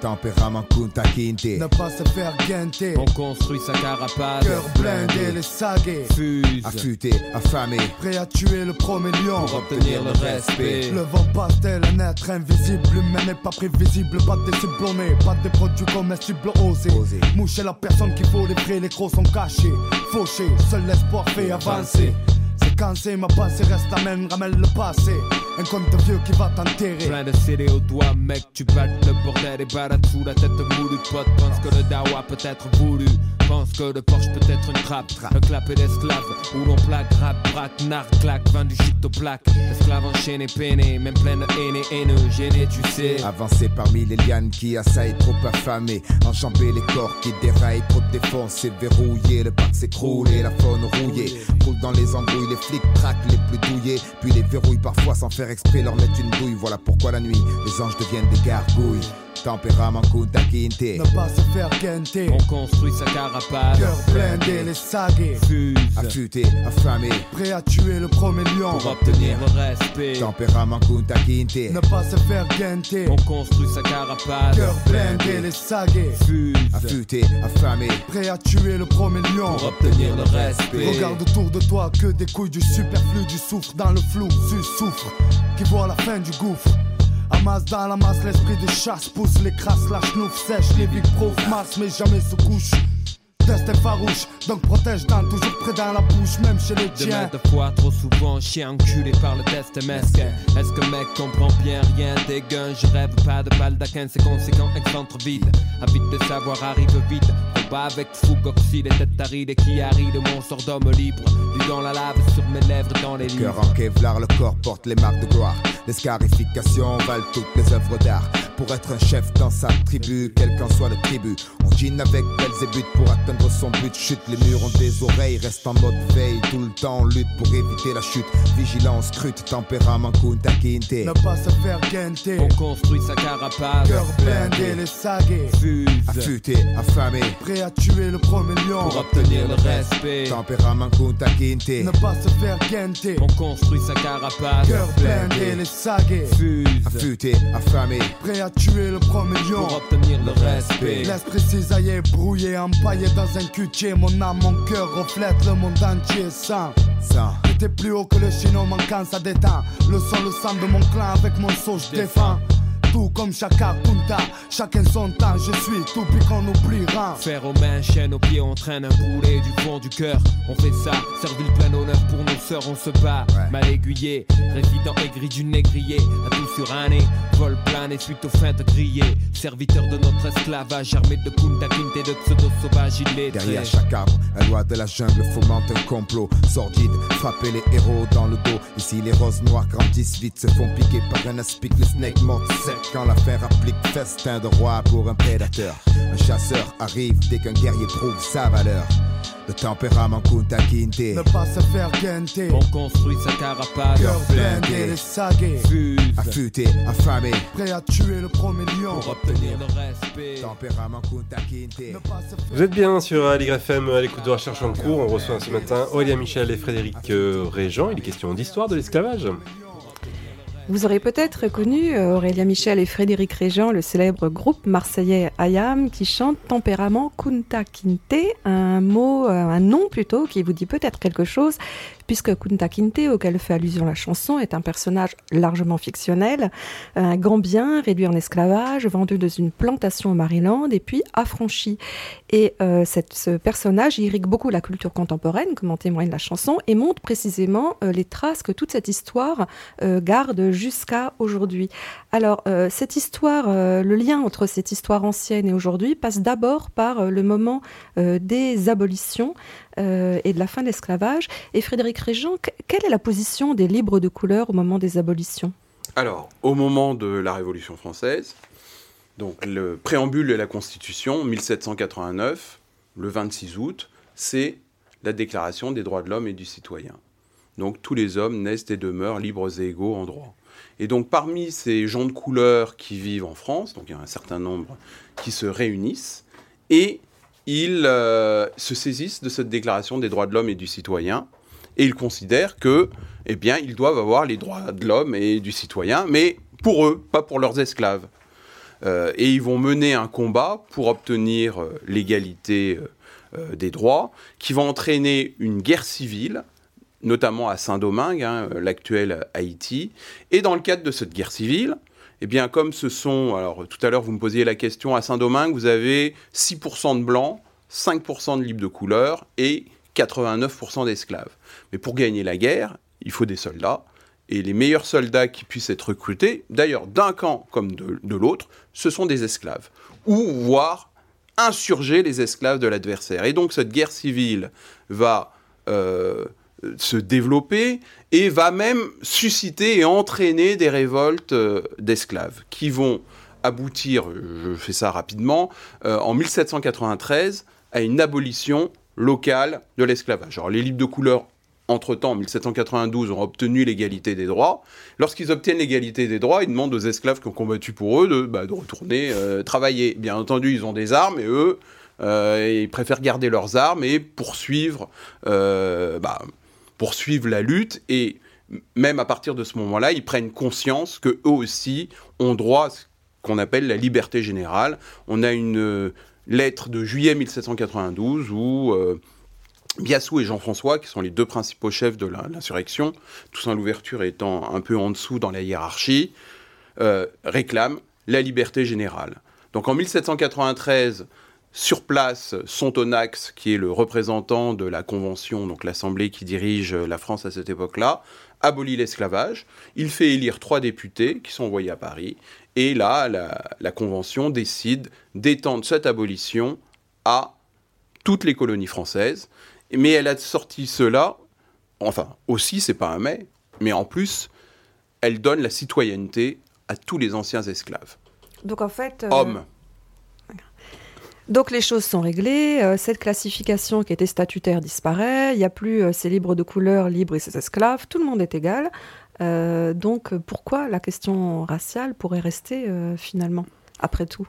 Tempérament Kunta Kinte Ne pas se faire guenter On construit sa carapace. Cœur blindé, les sagués Fuse. Affûté, affamé Prêt à tuer le premier lion. Pour obtenir le respect. Le vent passe-t-elle un être invisible? L'humain n'est pas prévisible. Pas des ciblonnés Pas des produits comestibles osés. Osé. Moucher la personne qui faut les prix Les crocs sont cachés. Fauchés Seul l'espoir fait avancer. C'est ma pensée reste la même, ramène le passé. Un conte de vieux qui va t'enterrer. Plein de CD au doigt, mec, tu battes le bordel et balades sous la tête moulue. Pote pense que le dawa peut être voulu pense que le Porsche peut être une trappe, un clapet d'esclave où l'on plaque, rap, braque, narc, claque, vend du shit au plaque. Esclave enchaîné, peiné, même plein de haine et haineux, gêné, tu sais. Avancer parmi les lianes qui assaillent trop affamés, enjamber les corps qui déraillent, trop défoncés, verrouillé, le parc s'écroule la faune rouillée. Roule dans les embrouilles, les flics traquent les plus douillés, puis les verrouillent parfois sans faire exprès, leur mettre une douille. Voilà pourquoi la nuit, les anges deviennent des gargouilles. Tempérament Kunta Kinte. Ne pas se faire guenter. On construit sa carapace. Cœur blindé, les sagués. Fuse. Affûté, affamé. Prêt à tuer le premier lion. Pour obtenir le respect. Tempérament Kunta Kinte. Ne pas se faire guenter. On construit sa carapace. Cœur blindé, les sagués. Fuse. Affûté, affamé. Prêt à tuer le premier lion. Pour obtenir le respect. Regarde autour de toi que des couilles du superflu, du souffre dans le flou. Tu souffres. Qui voit la fin du gouffre. Amasse dans la masse, l'esprit de chasse pousse les crasses, la chenouf sèche, les vies prouvent masse, mais jamais se couche. Test est farouche, donc protège dans toujours près dans la bouche, même chez les tiens. De fois, trop souvent, chien enculé par le test mesquin. Est-ce que mec comprend bien rien des gains Je rêve pas de baldaquin, c'est conséquent, excentre vide. Habite de savoir arrive vite. Avec fougue, oxyde et tête aride qui arrive de mon sort d'homme libre. Du dans la lave sur mes lèvres dans les livres. Cœur en Kevlar, le corps porte les marques de gloire. Les scarifications valent toutes les œuvres d'art. Pour être un chef dans sa tribu, quel qu'en soit le tribut. On jean avec Belzébuth pour atteindre son but. Chute, les murs ont des oreilles, reste en mode veille. Tout le temps, lutte pour éviter la chute. Vigilance, scrute, tempérament, kunta kinte. Ne pas se faire guenter. On construit sa carapace. Cœur blindé, les sagués. Fuse. Affûté, affamé. Prêt à tuer le premier lion. Pour obtenir le respect. Tempérament, kunta kinte. Ne pas se faire guenter. On construit sa carapace. Cœur blindé, les sagués. Fuse. Affûté, affamé. Prêt à tuer le premier lion. Pour obtenir le respect. L'esprit cisaillé, brouillé, empaillé dans un cutier. Mon âme, mon cœur reflète le monde entier sans. Sans. J'étais plus haut que le chino manquant, ça détend. Le sang, le sang de mon clan avec mon saut, je défends. Tout comme Chaka Kunta. Chacun son temps, je suis tout puis qu'on oubliera. Faire aux mains, chaîne aux pieds, on traîne un boulet du fond du cœur. On fait ça, servir le plein honneur pour nos sœurs, on se bat. Mal aiguillé, résident aigri du négrier. À tout sur année, vol plané suite aux feintes grillées. Serviteur de notre esclavage, armé de Kunta Kinte, de pseudo sauvages illettrés. Derrière chaque arbre, un loi de la jungle fomente un complot sordide. Frapper les héros dans le dos. Ici, les roses noires grandissent vite, se font piquer par un aspic. Le snake monte sec quand l'affaire applique festin de roi pour un prédateur. Un chasseur arrive dès qu'un guerrier prouve sa valeur. Le tempérament Kunta Kinte. Ne pas se faire guenter. On construit sa carapace. Cœur blindé, les sagués. Fuse. Affûté, affamé. Prêt à tuer le premier lion. Pour obtenir le respect. Tempérament Kunta Kinte. Vous êtes bien sur Aligre FM à l'écoute de Recherche en cours. On reçoit ce matin Aurélien Michel et Frédéric euh, Régent. Il est question d'histoire de l'esclavage. Vous aurez peut-être connu euh, Aurélien Michel et Frédéric Régent, le célèbre groupe marseillais Ayam, qui chante Tempérament Kunta Kinte, un mot, euh, un nom plutôt, qui vous dit peut-être quelque chose, puisque Kunta Kinte, auquel fait allusion la chanson, est un personnage largement fictionnel, un Gambien réduit en esclavage, vendu dans une plantation au Maryland et puis affranchi. Et euh, ce personnage irrigue beaucoup la culture contemporaine, comme en témoigne la chanson, et montre précisément euh, les traces que toute cette histoire euh, garde jusqu'à aujourd'hui. Alors, cette histoire, le lien entre cette histoire ancienne et aujourd'hui passe d'abord par le moment des abolitions euh, et de la fin de l'esclavage. Et Frédéric Régent, que- quelle est la position des libres de couleur au moment des abolitions? Alors, au moment de la Révolution française, donc le préambule de la Constitution, 1789, le 26 août, c'est la Déclaration des droits de l'homme et du citoyen. Donc tous les hommes naissent et demeurent libres et égaux en droit. Et donc parmi ces gens de couleur qui vivent en France, donc il y a un certain nombre qui se réunissent, et ils euh, se saisissent de cette Déclaration des droits de l'homme et du citoyen, et ils considèrent que, eh bien, ils doivent avoir les droits de l'homme et du citoyen, mais pour eux, pas pour leurs esclaves. Euh, et ils vont mener un combat pour obtenir euh, l'égalité des droits, qui va entraîner une guerre civile, notamment à Saint-Domingue, hein, l'actuel Haïti. Et dans le cadre de cette guerre civile, eh bien, comme ce sont, alors tout à l'heure vous me posiez la question, à Saint-Domingue, vous avez 6% de blancs, 5% de libres de couleur et 89% d'esclaves. Mais pour gagner la guerre, il faut des soldats. Et les meilleurs soldats qui puissent être recrutés, d'ailleurs d'un camp comme de, l'autre, ce sont des esclaves. Ou voire insurger les esclaves de l'adversaire. Et donc cette guerre civile va euh, se développer et va même susciter et entraîner des révoltes euh, d'esclaves qui vont aboutir, je fais ça rapidement, euh, en 1793 à une abolition locale de l'esclavage. Alors les libres de couleur entre-temps, en 1792, ont obtenu l'égalité des droits. Lorsqu'ils obtiennent l'égalité des droits, ils demandent aux esclaves qui ont combattu pour eux de, bah, de retourner euh, travailler. Bien entendu, ils ont des armes et eux, ils préfèrent garder leurs armes et poursuivre, bah, poursuivre la lutte. Et même à partir de ce moment-là, ils prennent conscience qu'eux aussi ont droit à ce qu'on appelle la liberté générale. On a une euh, lettre de juillet 1792 où... euh, Biassou et Jean-François, qui sont les deux principaux chefs de l'insurrection, Toussaint Louverture étant un peu en dessous dans la hiérarchie, euh, réclament la liberté générale. Donc en 1793, sur place, Sontonax, qui est le représentant de la Convention, donc l'Assemblée qui dirige la France à cette époque-là, abolit l'esclavage. Il fait élire trois députés qui sont envoyés à Paris. Et là, la, la Convention décide d'étendre cette abolition à toutes les colonies françaises. Mais elle a sorti cela, enfin aussi, c'est pas un mais, mais en plus, elle donne la citoyenneté à tous les anciens esclaves. Donc en fait... euh, Hommes. Donc les choses sont réglées, euh, cette classification qui était statutaire disparaît, il n'y a plus euh, ces libres de couleur, libres et ces esclaves, tout le monde est égal. Euh, donc pourquoi la question raciale pourrait rester finalement, après tout?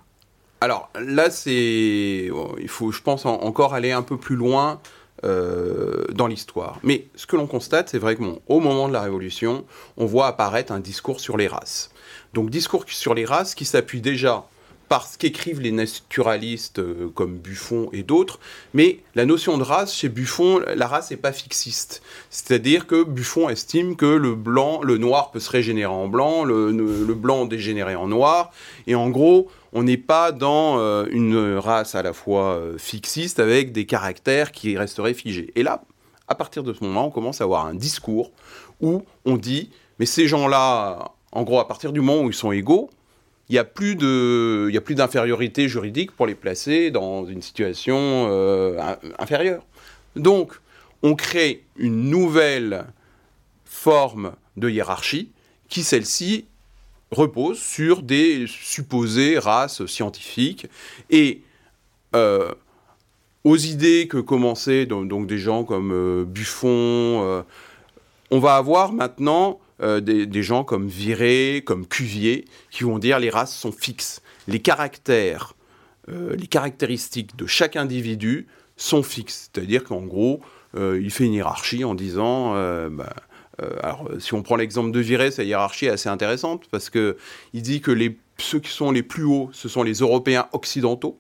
Alors là, c'est. il faut, je pense, en- encore aller un peu plus loin dans l'histoire. Mais ce que l'on constate, c'est vrai que au moment de la Révolution, on voit apparaître un discours sur les races. Donc, discours sur les races qui s'appuie déjà par ce qu'écrivent les naturalistes euh, comme Buffon et d'autres, mais la notion de race, chez Buffon, la race n'est pas fixiste. C'est-à-dire que Buffon estime que le blanc, le noir peut se régénérer en blanc, le, blanc dégénérer en noir, et en gros, on n'est pas dans euh, une race à la fois euh, fixiste avec des caractères qui resteraient figés. Et là, à partir de ce moment, on commence à avoir un discours où on dit, mais ces gens-là, en gros, à partir du moment où ils sont égaux, il n'y a plus d'infériorité juridique pour les placer dans une situation euh, inférieure. Donc, on crée une nouvelle forme de hiérarchie qui, celle-ci, repose sur des supposées races scientifiques et euh, aux idées que commençaient donc, des gens comme euh, Buffon, on va avoir maintenant des, des, gens comme Viré, comme Cuvier, qui vont dire les races sont fixes. Les caractères, les caractéristiques de chaque individu sont fixes. C'est-à-dire qu'en gros, il fait une hiérarchie en disant bah, euh, alors, si on prend l'exemple de Viré, sa hiérarchie est assez intéressante parce que il dit que les, ceux qui sont les plus hauts, ce sont les Européens occidentaux.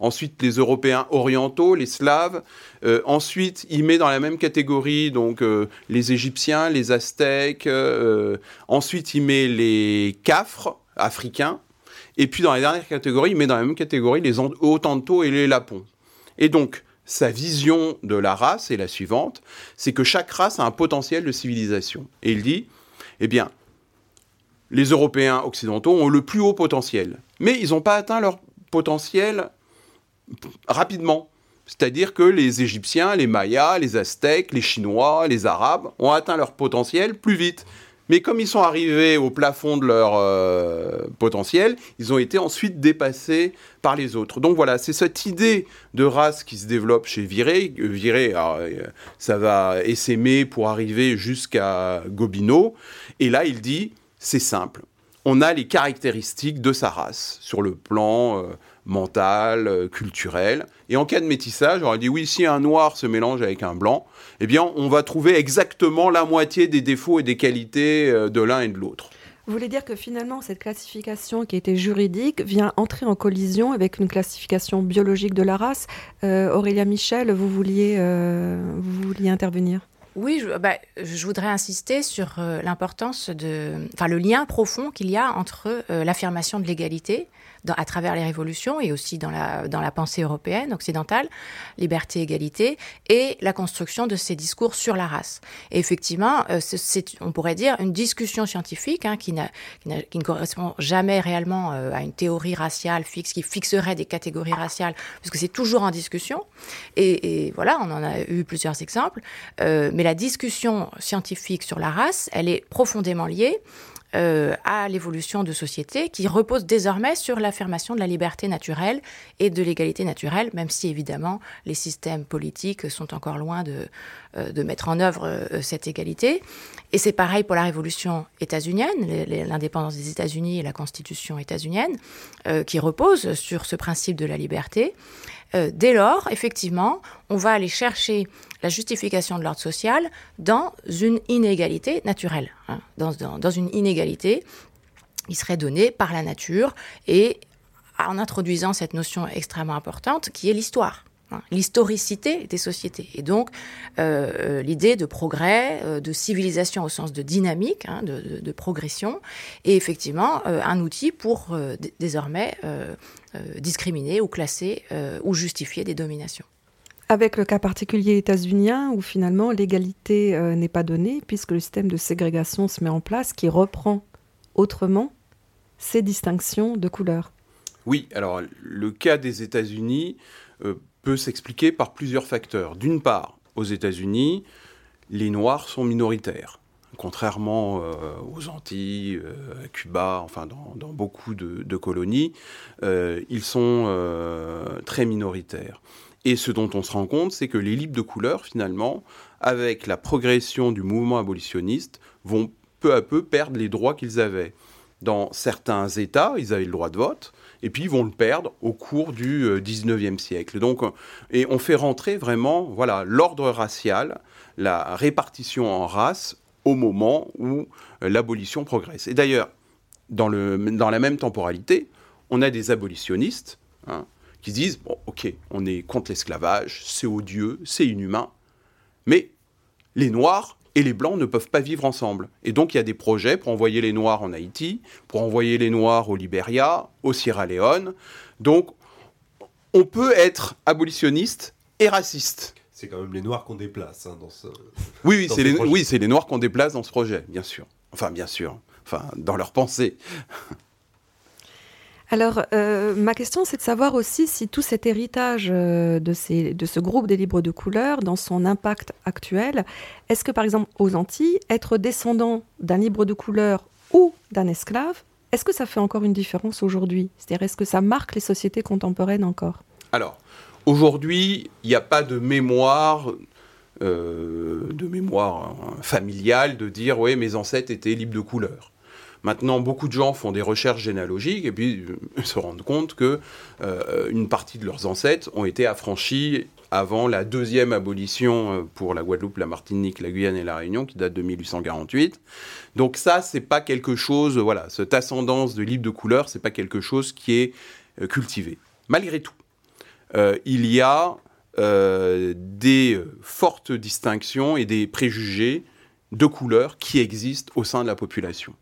Ensuite, les Européens orientaux, les Slaves. Euh, ensuite, il met dans la même catégorie donc euh, les Égyptiens, les Aztèques. ensuite, il met les Cafres africains. Et puis, dans la dernière catégorie, il met dans la même catégorie les Otanto et les Lapons. Et donc, sa vision de la race est la suivante, c'est que chaque race a un potentiel de civilisation. Et il dit, eh bien, les Européens occidentaux ont le plus haut potentiel, mais ils n'ont pas atteint leur potentiel rapidement. C'est-à-dire que les Égyptiens, les Mayas, les Aztèques, les Chinois, les Arabes ont atteint leur potentiel plus vite. Mais comme ils sont arrivés au plafond de leur euh, potentiel, ils ont été ensuite dépassés par les autres. Donc voilà, c'est cette idée de race qui se développe chez Viré. Euh, Viré, euh, ça va essaimer pour arriver jusqu'à Gobineau. Et là, il dit, c'est simple. On a les caractéristiques de sa race sur le plan mental, culturel. Et en cas de métissage, on a dit oui, si un noir se mélange avec un blanc, eh bien, on va trouver exactement la moitié des défauts et des qualités euh, de l'un et de l'autre. Vous voulez dire que finalement, cette classification qui était juridique vient entrer en collision avec une classification biologique de la race? Euh, Aurélia Michel, vous vouliez, euh, vous vouliez intervenir? Oui, je, bah, je, voudrais insister sur l'importance de, enfin le lien profond qu'il y a entre l'affirmation de l'égalité à travers les révolutions et aussi dans la, dans la pensée européenne, occidentale, liberté, égalité, et la construction de ces discours sur la race. Et effectivement, euh, c'est, on pourrait dire, une discussion scientifique hein, qui, n'a, qui, ne correspond jamais réellement euh, à une théorie raciale fixe, qui fixerait des catégories raciales, parce que c'est toujours en discussion. Et, voilà, on en a eu plusieurs exemples. Euh, mais la discussion scientifique sur la race, elle est profondément liée à l'évolution de société qui repose désormais sur l'affirmation de la liberté naturelle et de l'égalité naturelle, même si évidemment les systèmes politiques sont encore loin de, euh, de mettre en œuvre euh, cette égalité. Et c'est pareil pour la révolution états-unienne, l'indépendance des États-Unis et la constitution états-unienne, qui repose sur ce principe de la liberté. Dès lors, effectivement, on va aller chercher la justification de l'ordre social dans une inégalité naturelle, hein, dans, dans, une inégalité qui serait donnée par la nature et en introduisant cette notion extrêmement importante qui est l'histoire. Hein, l'historicité des sociétés. Et donc, euh, euh, l'idée de progrès, euh, de civilisation au sens de dynamique, hein, de, de, progression, est effectivement un outil pour désormais discriminer ou classer ou justifier des dominations. Avec le cas particulier états-unien, où finalement l'égalité euh, n'est pas donnée, puisque le système de ségrégation se met en place, qui reprend autrement ces distinctions de couleurs. Oui, alors le cas des États-Unis euh, peut s'expliquer par plusieurs facteurs. D'une part, aux États-Unis, les Noirs sont minoritaires contrairement euh, aux Antilles, à Cuba, enfin dans, beaucoup de, de colonies, ils sont très minoritaires. Et ce dont on se rend compte, c'est que les libres de couleur, finalement, avec la progression du mouvement abolitionniste, vont peu à peu perdre les droits qu'ils avaient. Dans certains États, ils avaient le droit de vote, et puis ils vont le perdre au cours du 19e euh, siècle. Donc, et on fait rentrer vraiment voilà, l'ordre racial, la répartition en race au moment où euh, l'abolition progresse. Et d'ailleurs, dans, dans la même temporalité, on a des abolitionnistes hein, qui disent bon, ok, on est contre l'esclavage, c'est odieux, c'est inhumain, mais les Noirs et les Blancs ne peuvent pas vivre ensemble. Et donc il y a des projets pour envoyer les Noirs en Haïti, pour envoyer les Noirs au Liberia, au Sierra Leone. Donc on peut être abolitionniste et raciste. C'est quand même les Noirs qu'on déplace hein, dans ce. Oui, oui c'est ce les, oui, c'est les Noirs qu'on déplace dans ce projet, bien sûr. Enfin, bien sûr. Enfin, dans leur pensée. Alors, euh, ma question, c'est de savoir aussi si tout cet héritage euh, de, ces, de ce groupe des libres de couleur, dans son impact actuel, est-ce que, par exemple, aux Antilles, être descendant d'un libre de couleur ou d'un esclave, est-ce que ça fait encore une différence aujourd'hui? C'est-à-dire, est-ce que ça marque les sociétés contemporaines encore? Alors, aujourd'hui, il n'y a pas de mémoire, euh, de mémoire hein, familiale de dire, oui, mes ancêtres étaient libres de couleur. Maintenant, beaucoup de gens font des recherches généalogiques et puis euh, se rendent compte que euh, une partie de leurs ancêtres ont été affranchis avant la deuxième abolition euh, pour la Guadeloupe, la Martinique, la Guyane et la Réunion, qui date de 1848. Donc ça, c'est pas quelque chose, voilà, cette ascendance de libre de couleur, c'est pas quelque chose qui est cultivé. Malgré tout, il y a des fortes distinctions et des préjugés de couleur qui existent au sein de la population.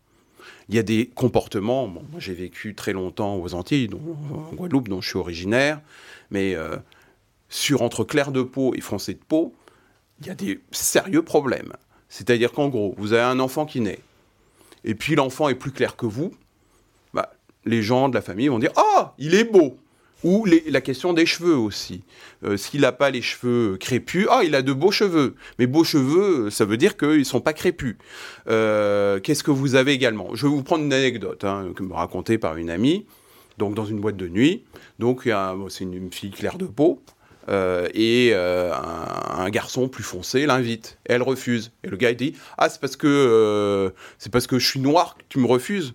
Il y a des comportements, moi j'ai vécu très longtemps aux Antilles, en Guadeloupe, dont je suis originaire, mais euh, sur entre clair de peau et foncé de peau, il y a des sérieux problèmes. C'est-à-dire qu'en gros, vous avez un enfant qui naît, et puis l'enfant est plus clair que vous, bah, les gens de la famille vont dire Ah, il est beau Ou la question des cheveux aussi. Euh, S'il n'a pas les cheveux crépus, ah, il a de beaux cheveux. Mais beaux cheveux, ça veut dire qu'ils ne sont pas crépus. Euh, Qu'est-ce que vous avez également? Je vais vous prendre une anecdote hein, racontée par une amie. Donc, dans une boîte de nuit, donc c'est une, une fille claire de peau. euh, et euh, un, garçon plus foncé l'invite. Elle refuse. Et le gars dit Ah, c'est parce que c'est parce que je suis noir que tu me refuses.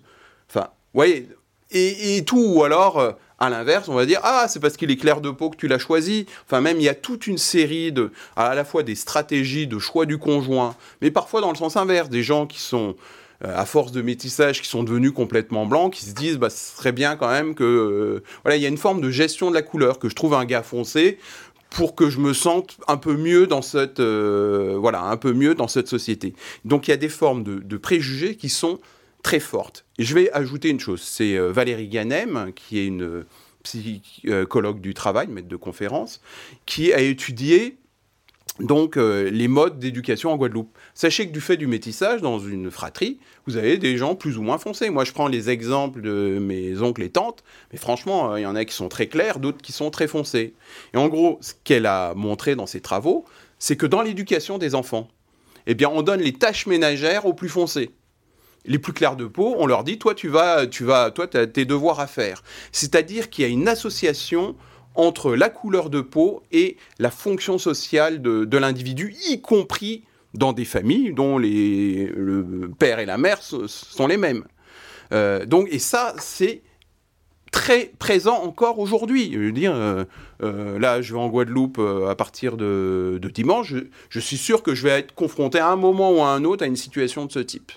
Enfin, vous voyez, et, tout. Ou alors, euh, à l'inverse, on va dire Ah, c'est parce qu'il est clair de peau que tu l'as choisi. Enfin, même, il y a toute une série de, à la fois des stratégies de choix du conjoint, mais parfois dans le sens inverse, des gens qui sont, euh, à force de métissage, qui sont devenus complètement blancs, qui se disent Bah, ce serait bien quand même que. euh, voilà, il y a une forme de gestion de la couleur, que je trouve un gars foncé pour que je me sente un peu mieux dans cette voilà un peu mieux dans cette société. Donc il y a des formes de préjugés qui sont très fortes. Et je vais ajouter une chose, c'est euh, Valérie Ganem qui est une psychologue du travail, maître de conférence, qui a étudié donc euh, les modes d'éducation en Guadeloupe. Sachez que du fait du métissage dans une fratrie, vous avez des gens plus ou moins foncés. Moi, je prends les exemples de mes oncles et tantes, mais franchement, euh, il y en a qui sont très clairs, d'autres qui sont très foncés. Et en gros, ce qu'elle a montré dans ses travaux, c'est que dans l'éducation des enfants, eh bien, on donne les tâches ménagères aux plus foncés. Les plus clairs de peau, on leur dit, toi, tu vas, tu vas, toi, tu as tes devoirs à faire. C'est-à-dire qu'il y a une association entre la couleur de peau et la fonction sociale de, l'individu, y compris dans des familles dont le père et la mère so- sont les mêmes. Euh, donc, et ça, c'est très présent encore aujourd'hui. Je veux dire, euh, euh, là, je vais en Guadeloupe à partir de, de dimanche. Je, je suis sûr que je vais être confronté à un moment ou à un autre à une situation de ce type.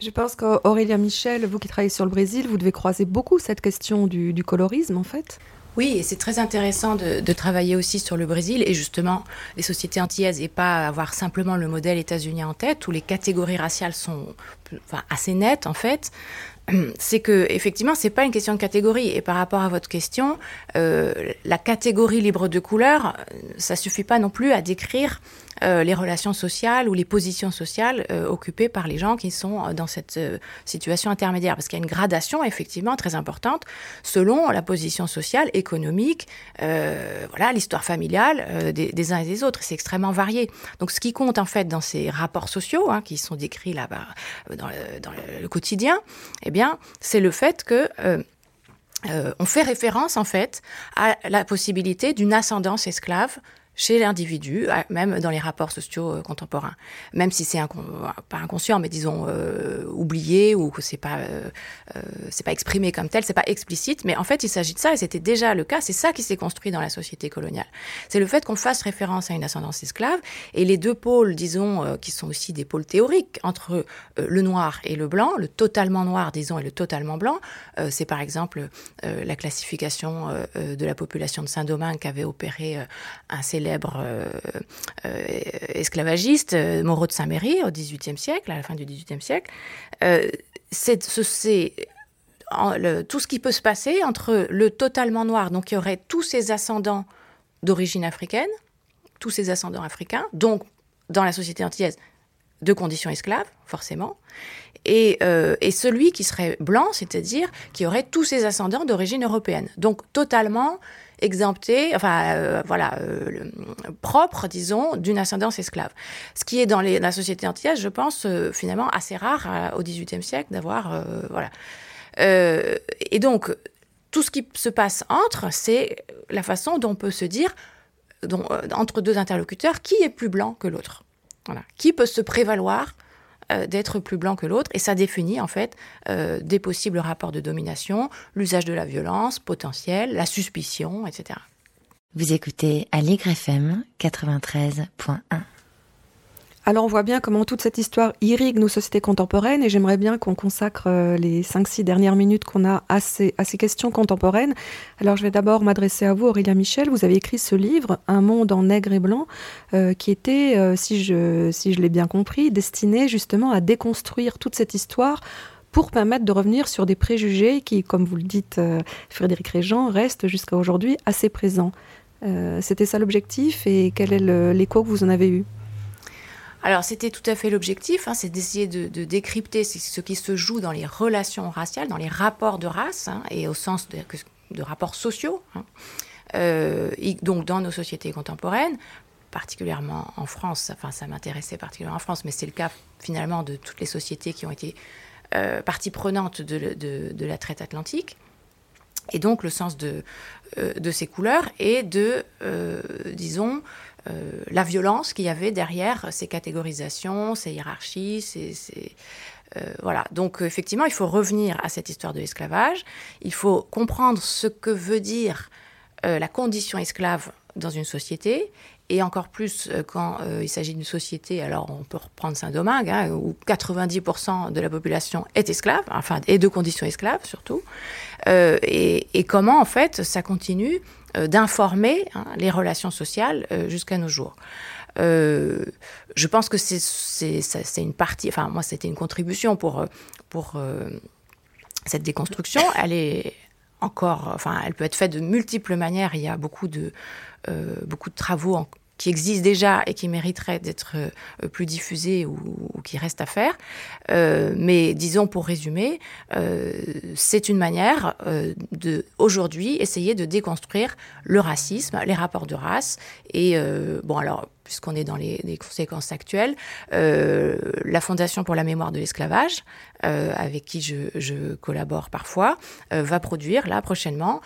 Je pense qu'Aurélien Michel, vous qui travaillez sur le Brésil, vous devez croiser beaucoup cette question du, colorisme, en fait. Oui, et c'est très intéressant de, de travailler aussi sur le Brésil et justement les sociétés antillaises et pas avoir simplement le modèle États-Unis en tête où les catégories raciales sont enfin, assez nettes en fait. C'est que effectivement, c'est pas une question de catégorie. Et par rapport à votre question, euh, la catégorie libre de couleur, ça suffit pas non plus à décrire euh, les relations sociales ou les positions sociales euh, occupées par les gens qui sont dans cette euh, situation intermédiaire. Parce qu'il y a une gradation effectivement très importante selon la position sociale, économique, euh, voilà, l'histoire familiale euh, des, uns et des autres. C'est extrêmement varié. Donc ce qui compte en fait dans ces rapports sociaux hein, qui sont décrits là bas dans le, quotidien, eh c'est le fait que euh, euh, on fait référence en fait à la possibilité d'une ascendance esclave chez l'individu, même dans les rapports sociaux contemporains. Même si c'est pas inconscient, mais disons oublié ou que c'est pas c'est pas exprimé comme tel, c'est pas explicite, mais en fait il s'agit de ça et c'était déjà le cas. C'est ça qui s'est construit dans la société coloniale. C'est le fait qu'on fasse référence à une ascendance esclave et les deux pôles, disons, qui sont aussi des pôles théoriques entre le noir et le blanc, le totalement noir, disons, et le totalement blanc. c'est par exemple la classification de la population de Saint-Domingue qu'avait opéré un célèbre euh, euh, esclavagiste, euh, Moreau de Saint-Méry, au XVIIIe siècle, à la fin du XVIIIe siècle. c'est tout ce qui peut se passer entre le totalement noir, donc il y aurait tous ces ascendants d'origine africaine, tous ces ascendants africains, donc dans la société antillaise, de conditions esclaves, forcément, et, et celui qui serait blanc, c'est-à-dire qui aurait tous ses ascendants d'origine européenne, donc totalement exempté, enfin euh, voilà, euh, propre, disons, d'une ascendance esclave. Ce qui est dans la société antillaise, je pense, euh, finalement assez rare au XVIIIe siècle d'avoir, voilà. et donc, tout ce qui se passe entre, c'est la façon dont on peut se dire, entre deux interlocuteurs, qui est plus blanc que l'autre. Voilà. Qui peut se prévaloir euh, d'être plus blanc que l'autre, et ça définit en fait euh, des possibles rapports de domination, l'usage de la violence potentielle, la suspicion, etc. Vous écoutez à FM 93.1. Alors on voit bien comment toute cette histoire irrigue nos sociétés contemporaines et j'aimerais bien qu'on consacre euh, les 5-6 dernières minutes qu'on a à ces, à ces, questions contemporaines. Alors je vais d'abord m'adresser à vous, Aurélien Michel. Vous avez écrit ce livre, Un monde en nègre et blanc, euh, qui était, euh, si je, si je l'ai bien compris, destiné justement à déconstruire toute cette histoire pour permettre de revenir sur des préjugés qui, comme vous le dites, Frédéric Régent, restent jusqu'à aujourd'hui assez présents. C'était ça l'objectif et quel est l'écho que vous en avez eu? Alors c'était tout à fait l'objectif, hein, c'est d'essayer de, décrypter ce qui se joue dans les relations raciales, dans les rapports de race, hein, et au sens de, rapports sociaux, hein. euh, donc dans nos sociétés contemporaines, particulièrement en France, enfin ça m'intéressait particulièrement en France, mais c'est le cas finalement de toutes les sociétés qui ont été euh, partie prenante de, la traite atlantique. Et donc le sens de, euh, ces couleurs et de, disons, euh, la violence qu'il y avait derrière ces catégorisations, ces hiérarchies, euh, voilà. Donc effectivement, il faut revenir à cette histoire de l'esclavage. Il faut comprendre ce que veut dire euh, la condition esclave dans une société. Et encore plus quand il s'agit d'une société, alors on peut reprendre Saint-Domingue, hein, où 90% de la population est esclave, enfin, et de conditions esclaves surtout. Et, et, comment, en fait, ça continue euh, d'informer hein, les relations sociales euh, jusqu'à nos jours. Euh, je pense que c'est une partie, enfin moi c'était une contribution pour, pour cette déconstruction. Elle est encore, enfin elle peut être faite de multiples manières. Il y a beaucoup de, beaucoup de travaux en, qui existent déjà et qui mériteraient d'être euh, plus diffusés ou, qui restent à faire. Euh, mais disons pour résumer, euh, c'est une manière de aujourd'hui essayer de déconstruire le racisme, les rapports de race. Et bon alors puisqu'on est dans les, conséquences actuelles, la Fondation pour la mémoire de l'esclavage, avec qui je, collabore parfois, va produire là prochainement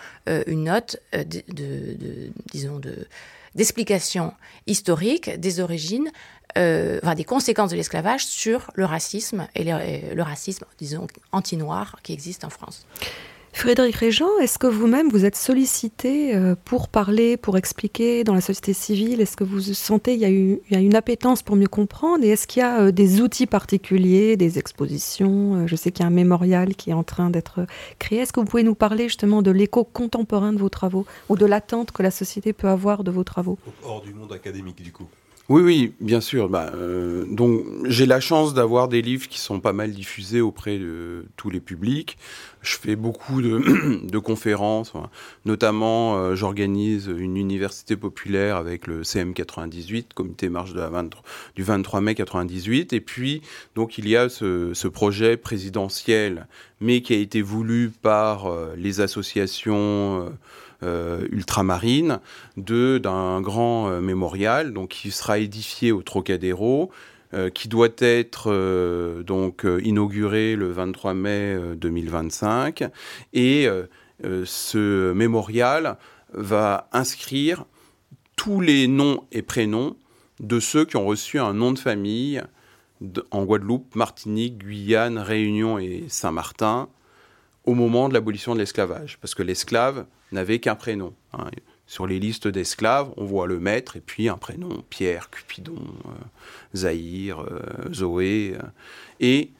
une note de disons de d'explications historiques des origines, euh, enfin, des conséquences de l'esclavage sur le racisme et le, racisme, disons, anti-noir qui existe en France. Frédéric Régent, est-ce que vous-même vous êtes sollicité euh, pour parler, pour expliquer dans la société civile? Est-ce que vous sentez qu'il y, a une appétence pour mieux comprendre? Et est-ce qu'il y a euh, des outils particuliers, des expositions? Je sais qu'il y a un mémorial qui est en train d'être créé. Est-ce que vous pouvez nous parler justement de l'écho contemporain de vos travaux ou de l'attente que la société peut avoir de vos travaux? Hors du monde académique du coup oui, oui, bien sûr. Bah, euh, donc, j'ai la chance d'avoir des livres qui sont pas mal diffusés auprès de tous les publics. Je fais beaucoup de, conférences, notamment euh, j'organise une université populaire avec le CM98, Comité Marche de la 23, du 23 mai 98. Et puis, donc, il y a ce, projet présidentiel, mais qui a été voulu par euh, les associations euh, ultramarine d'un grand euh, mémorial donc qui sera édifié au Trocadéro euh, qui doit être donc inauguré le 23 mai 2025 et ce mémorial va inscrire tous les noms et prénoms de ceux qui ont reçu un nom de famille en Guadeloupe, Martinique, Guyane, Réunion et Saint-Martin au moment de l'abolition de l'esclavage. Parce que l'esclave n'avait qu'un prénom. Hein. Sur les listes d'esclaves, on voit le maître et puis un prénom, Pierre, Cupidon, euh, Zahir, euh, Zoé. Euh. et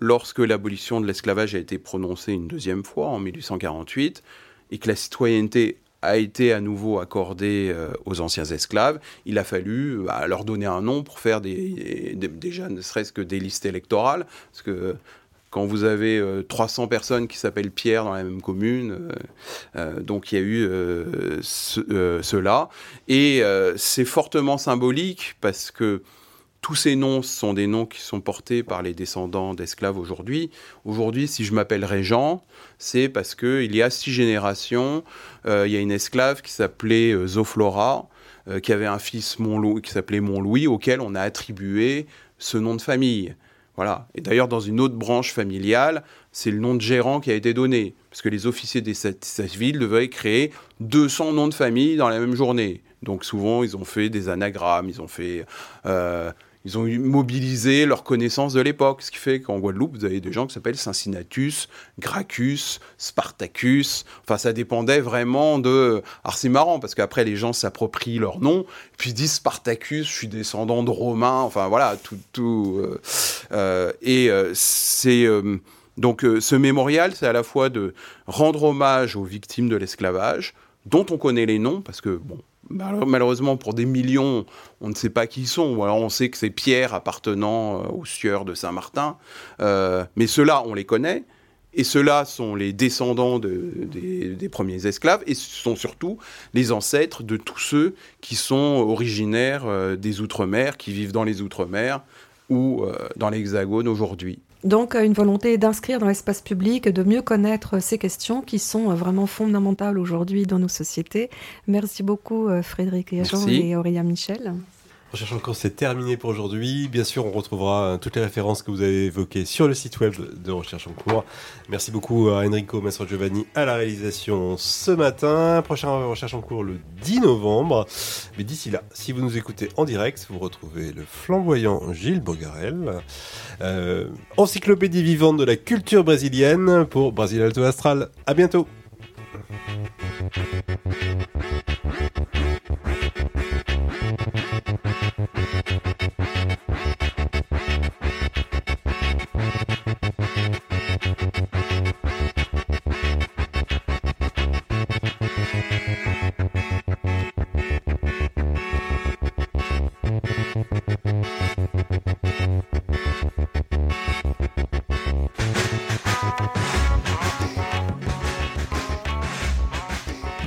lorsque l'abolition de l'esclavage a été prononcée une deuxième fois, en 1848, et que la citoyenneté a été à nouveau accordée aux anciens esclaves, il a fallu bah, leur donner un nom pour faire des, déjà ne serait-ce que des listes électorales, parce que quand vous avez 300 euh, personnes qui s'appellent Pierre dans la même commune. Euh, euh, donc il y a eu cela. Et c'est fortement symbolique parce que tous ces noms sont des noms qui sont portés par les descendants d'esclaves aujourd'hui. Aujourd'hui, si je m'appelle Régent, c'est parce qu'il y a six générations, il y a une esclave qui s'appelait Zoflora, qui avait un fils qui s'appelait Montlouis, auquel on a attribué ce nom de famille. Voilà. Et d'ailleurs, dans une autre branche familiale, c'est le nom de gérant qui a été donné, parce que les officiers des villes devaient créer 200 noms de famille dans la même journée. Donc souvent, ils ont fait des anagrammes, ils ont fait euh, ils ont mobilisé leur connaissance de l'époque, ce qui fait qu'en Guadeloupe, vous avez des gens qui s'appellent Cincinnatus, Gracchus, Spartacus. Enfin, ça dépendait vraiment de. Alors, c'est marrant parce qu'après, les gens s'approprient leur nom, puis disent Spartacus, je suis descendant de Romains. Enfin, voilà, tout. tout euh, euh, et euh, c'est. donc, ce mémorial, c'est à la fois de rendre hommage aux victimes de l'esclavage, dont on connaît les noms, parce que, bon, Malheureusement, pour des millions, on ne sait pas qui ils sont. alors on sait que c'est Pierre appartenant euh, aux sieurs de Saint-Martin. Euh, mais ceux-là, on les connaît. Et ceux-là sont les descendants des, premiers esclaves. Et ce sont surtout les ancêtres de tous ceux qui sont originaires euh, des Outre-mer, qui vivent dans les Outre-mer ou dans l'Hexagone aujourd'hui. Donc une volonté d'inscrire dans l'espace public, de mieux connaître ces questions qui sont vraiment fondamentales aujourd'hui dans nos sociétés. Merci beaucoup euh, Frédéric et et Aurélien Michel. Recherche en cours, c'est terminé pour aujourd'hui. Bien sûr, on retrouvera euh, toutes les références que vous avez évoquées sur le site web de Recherche en cours. Merci beaucoup à Enrico Maestro Giovanni à la réalisation ce matin. Prochain Recherche en cours le 10 novembre. Mais d'ici là, si vous nous écoutez en direct, vous retrouvez le flamboyant Gilles Bogarel, euh, encyclopédie vivante de la culture brésilienne pour Brasil Alto Astral. À bientôt.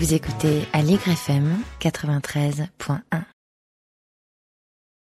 Vous écoutez à FM 93.1.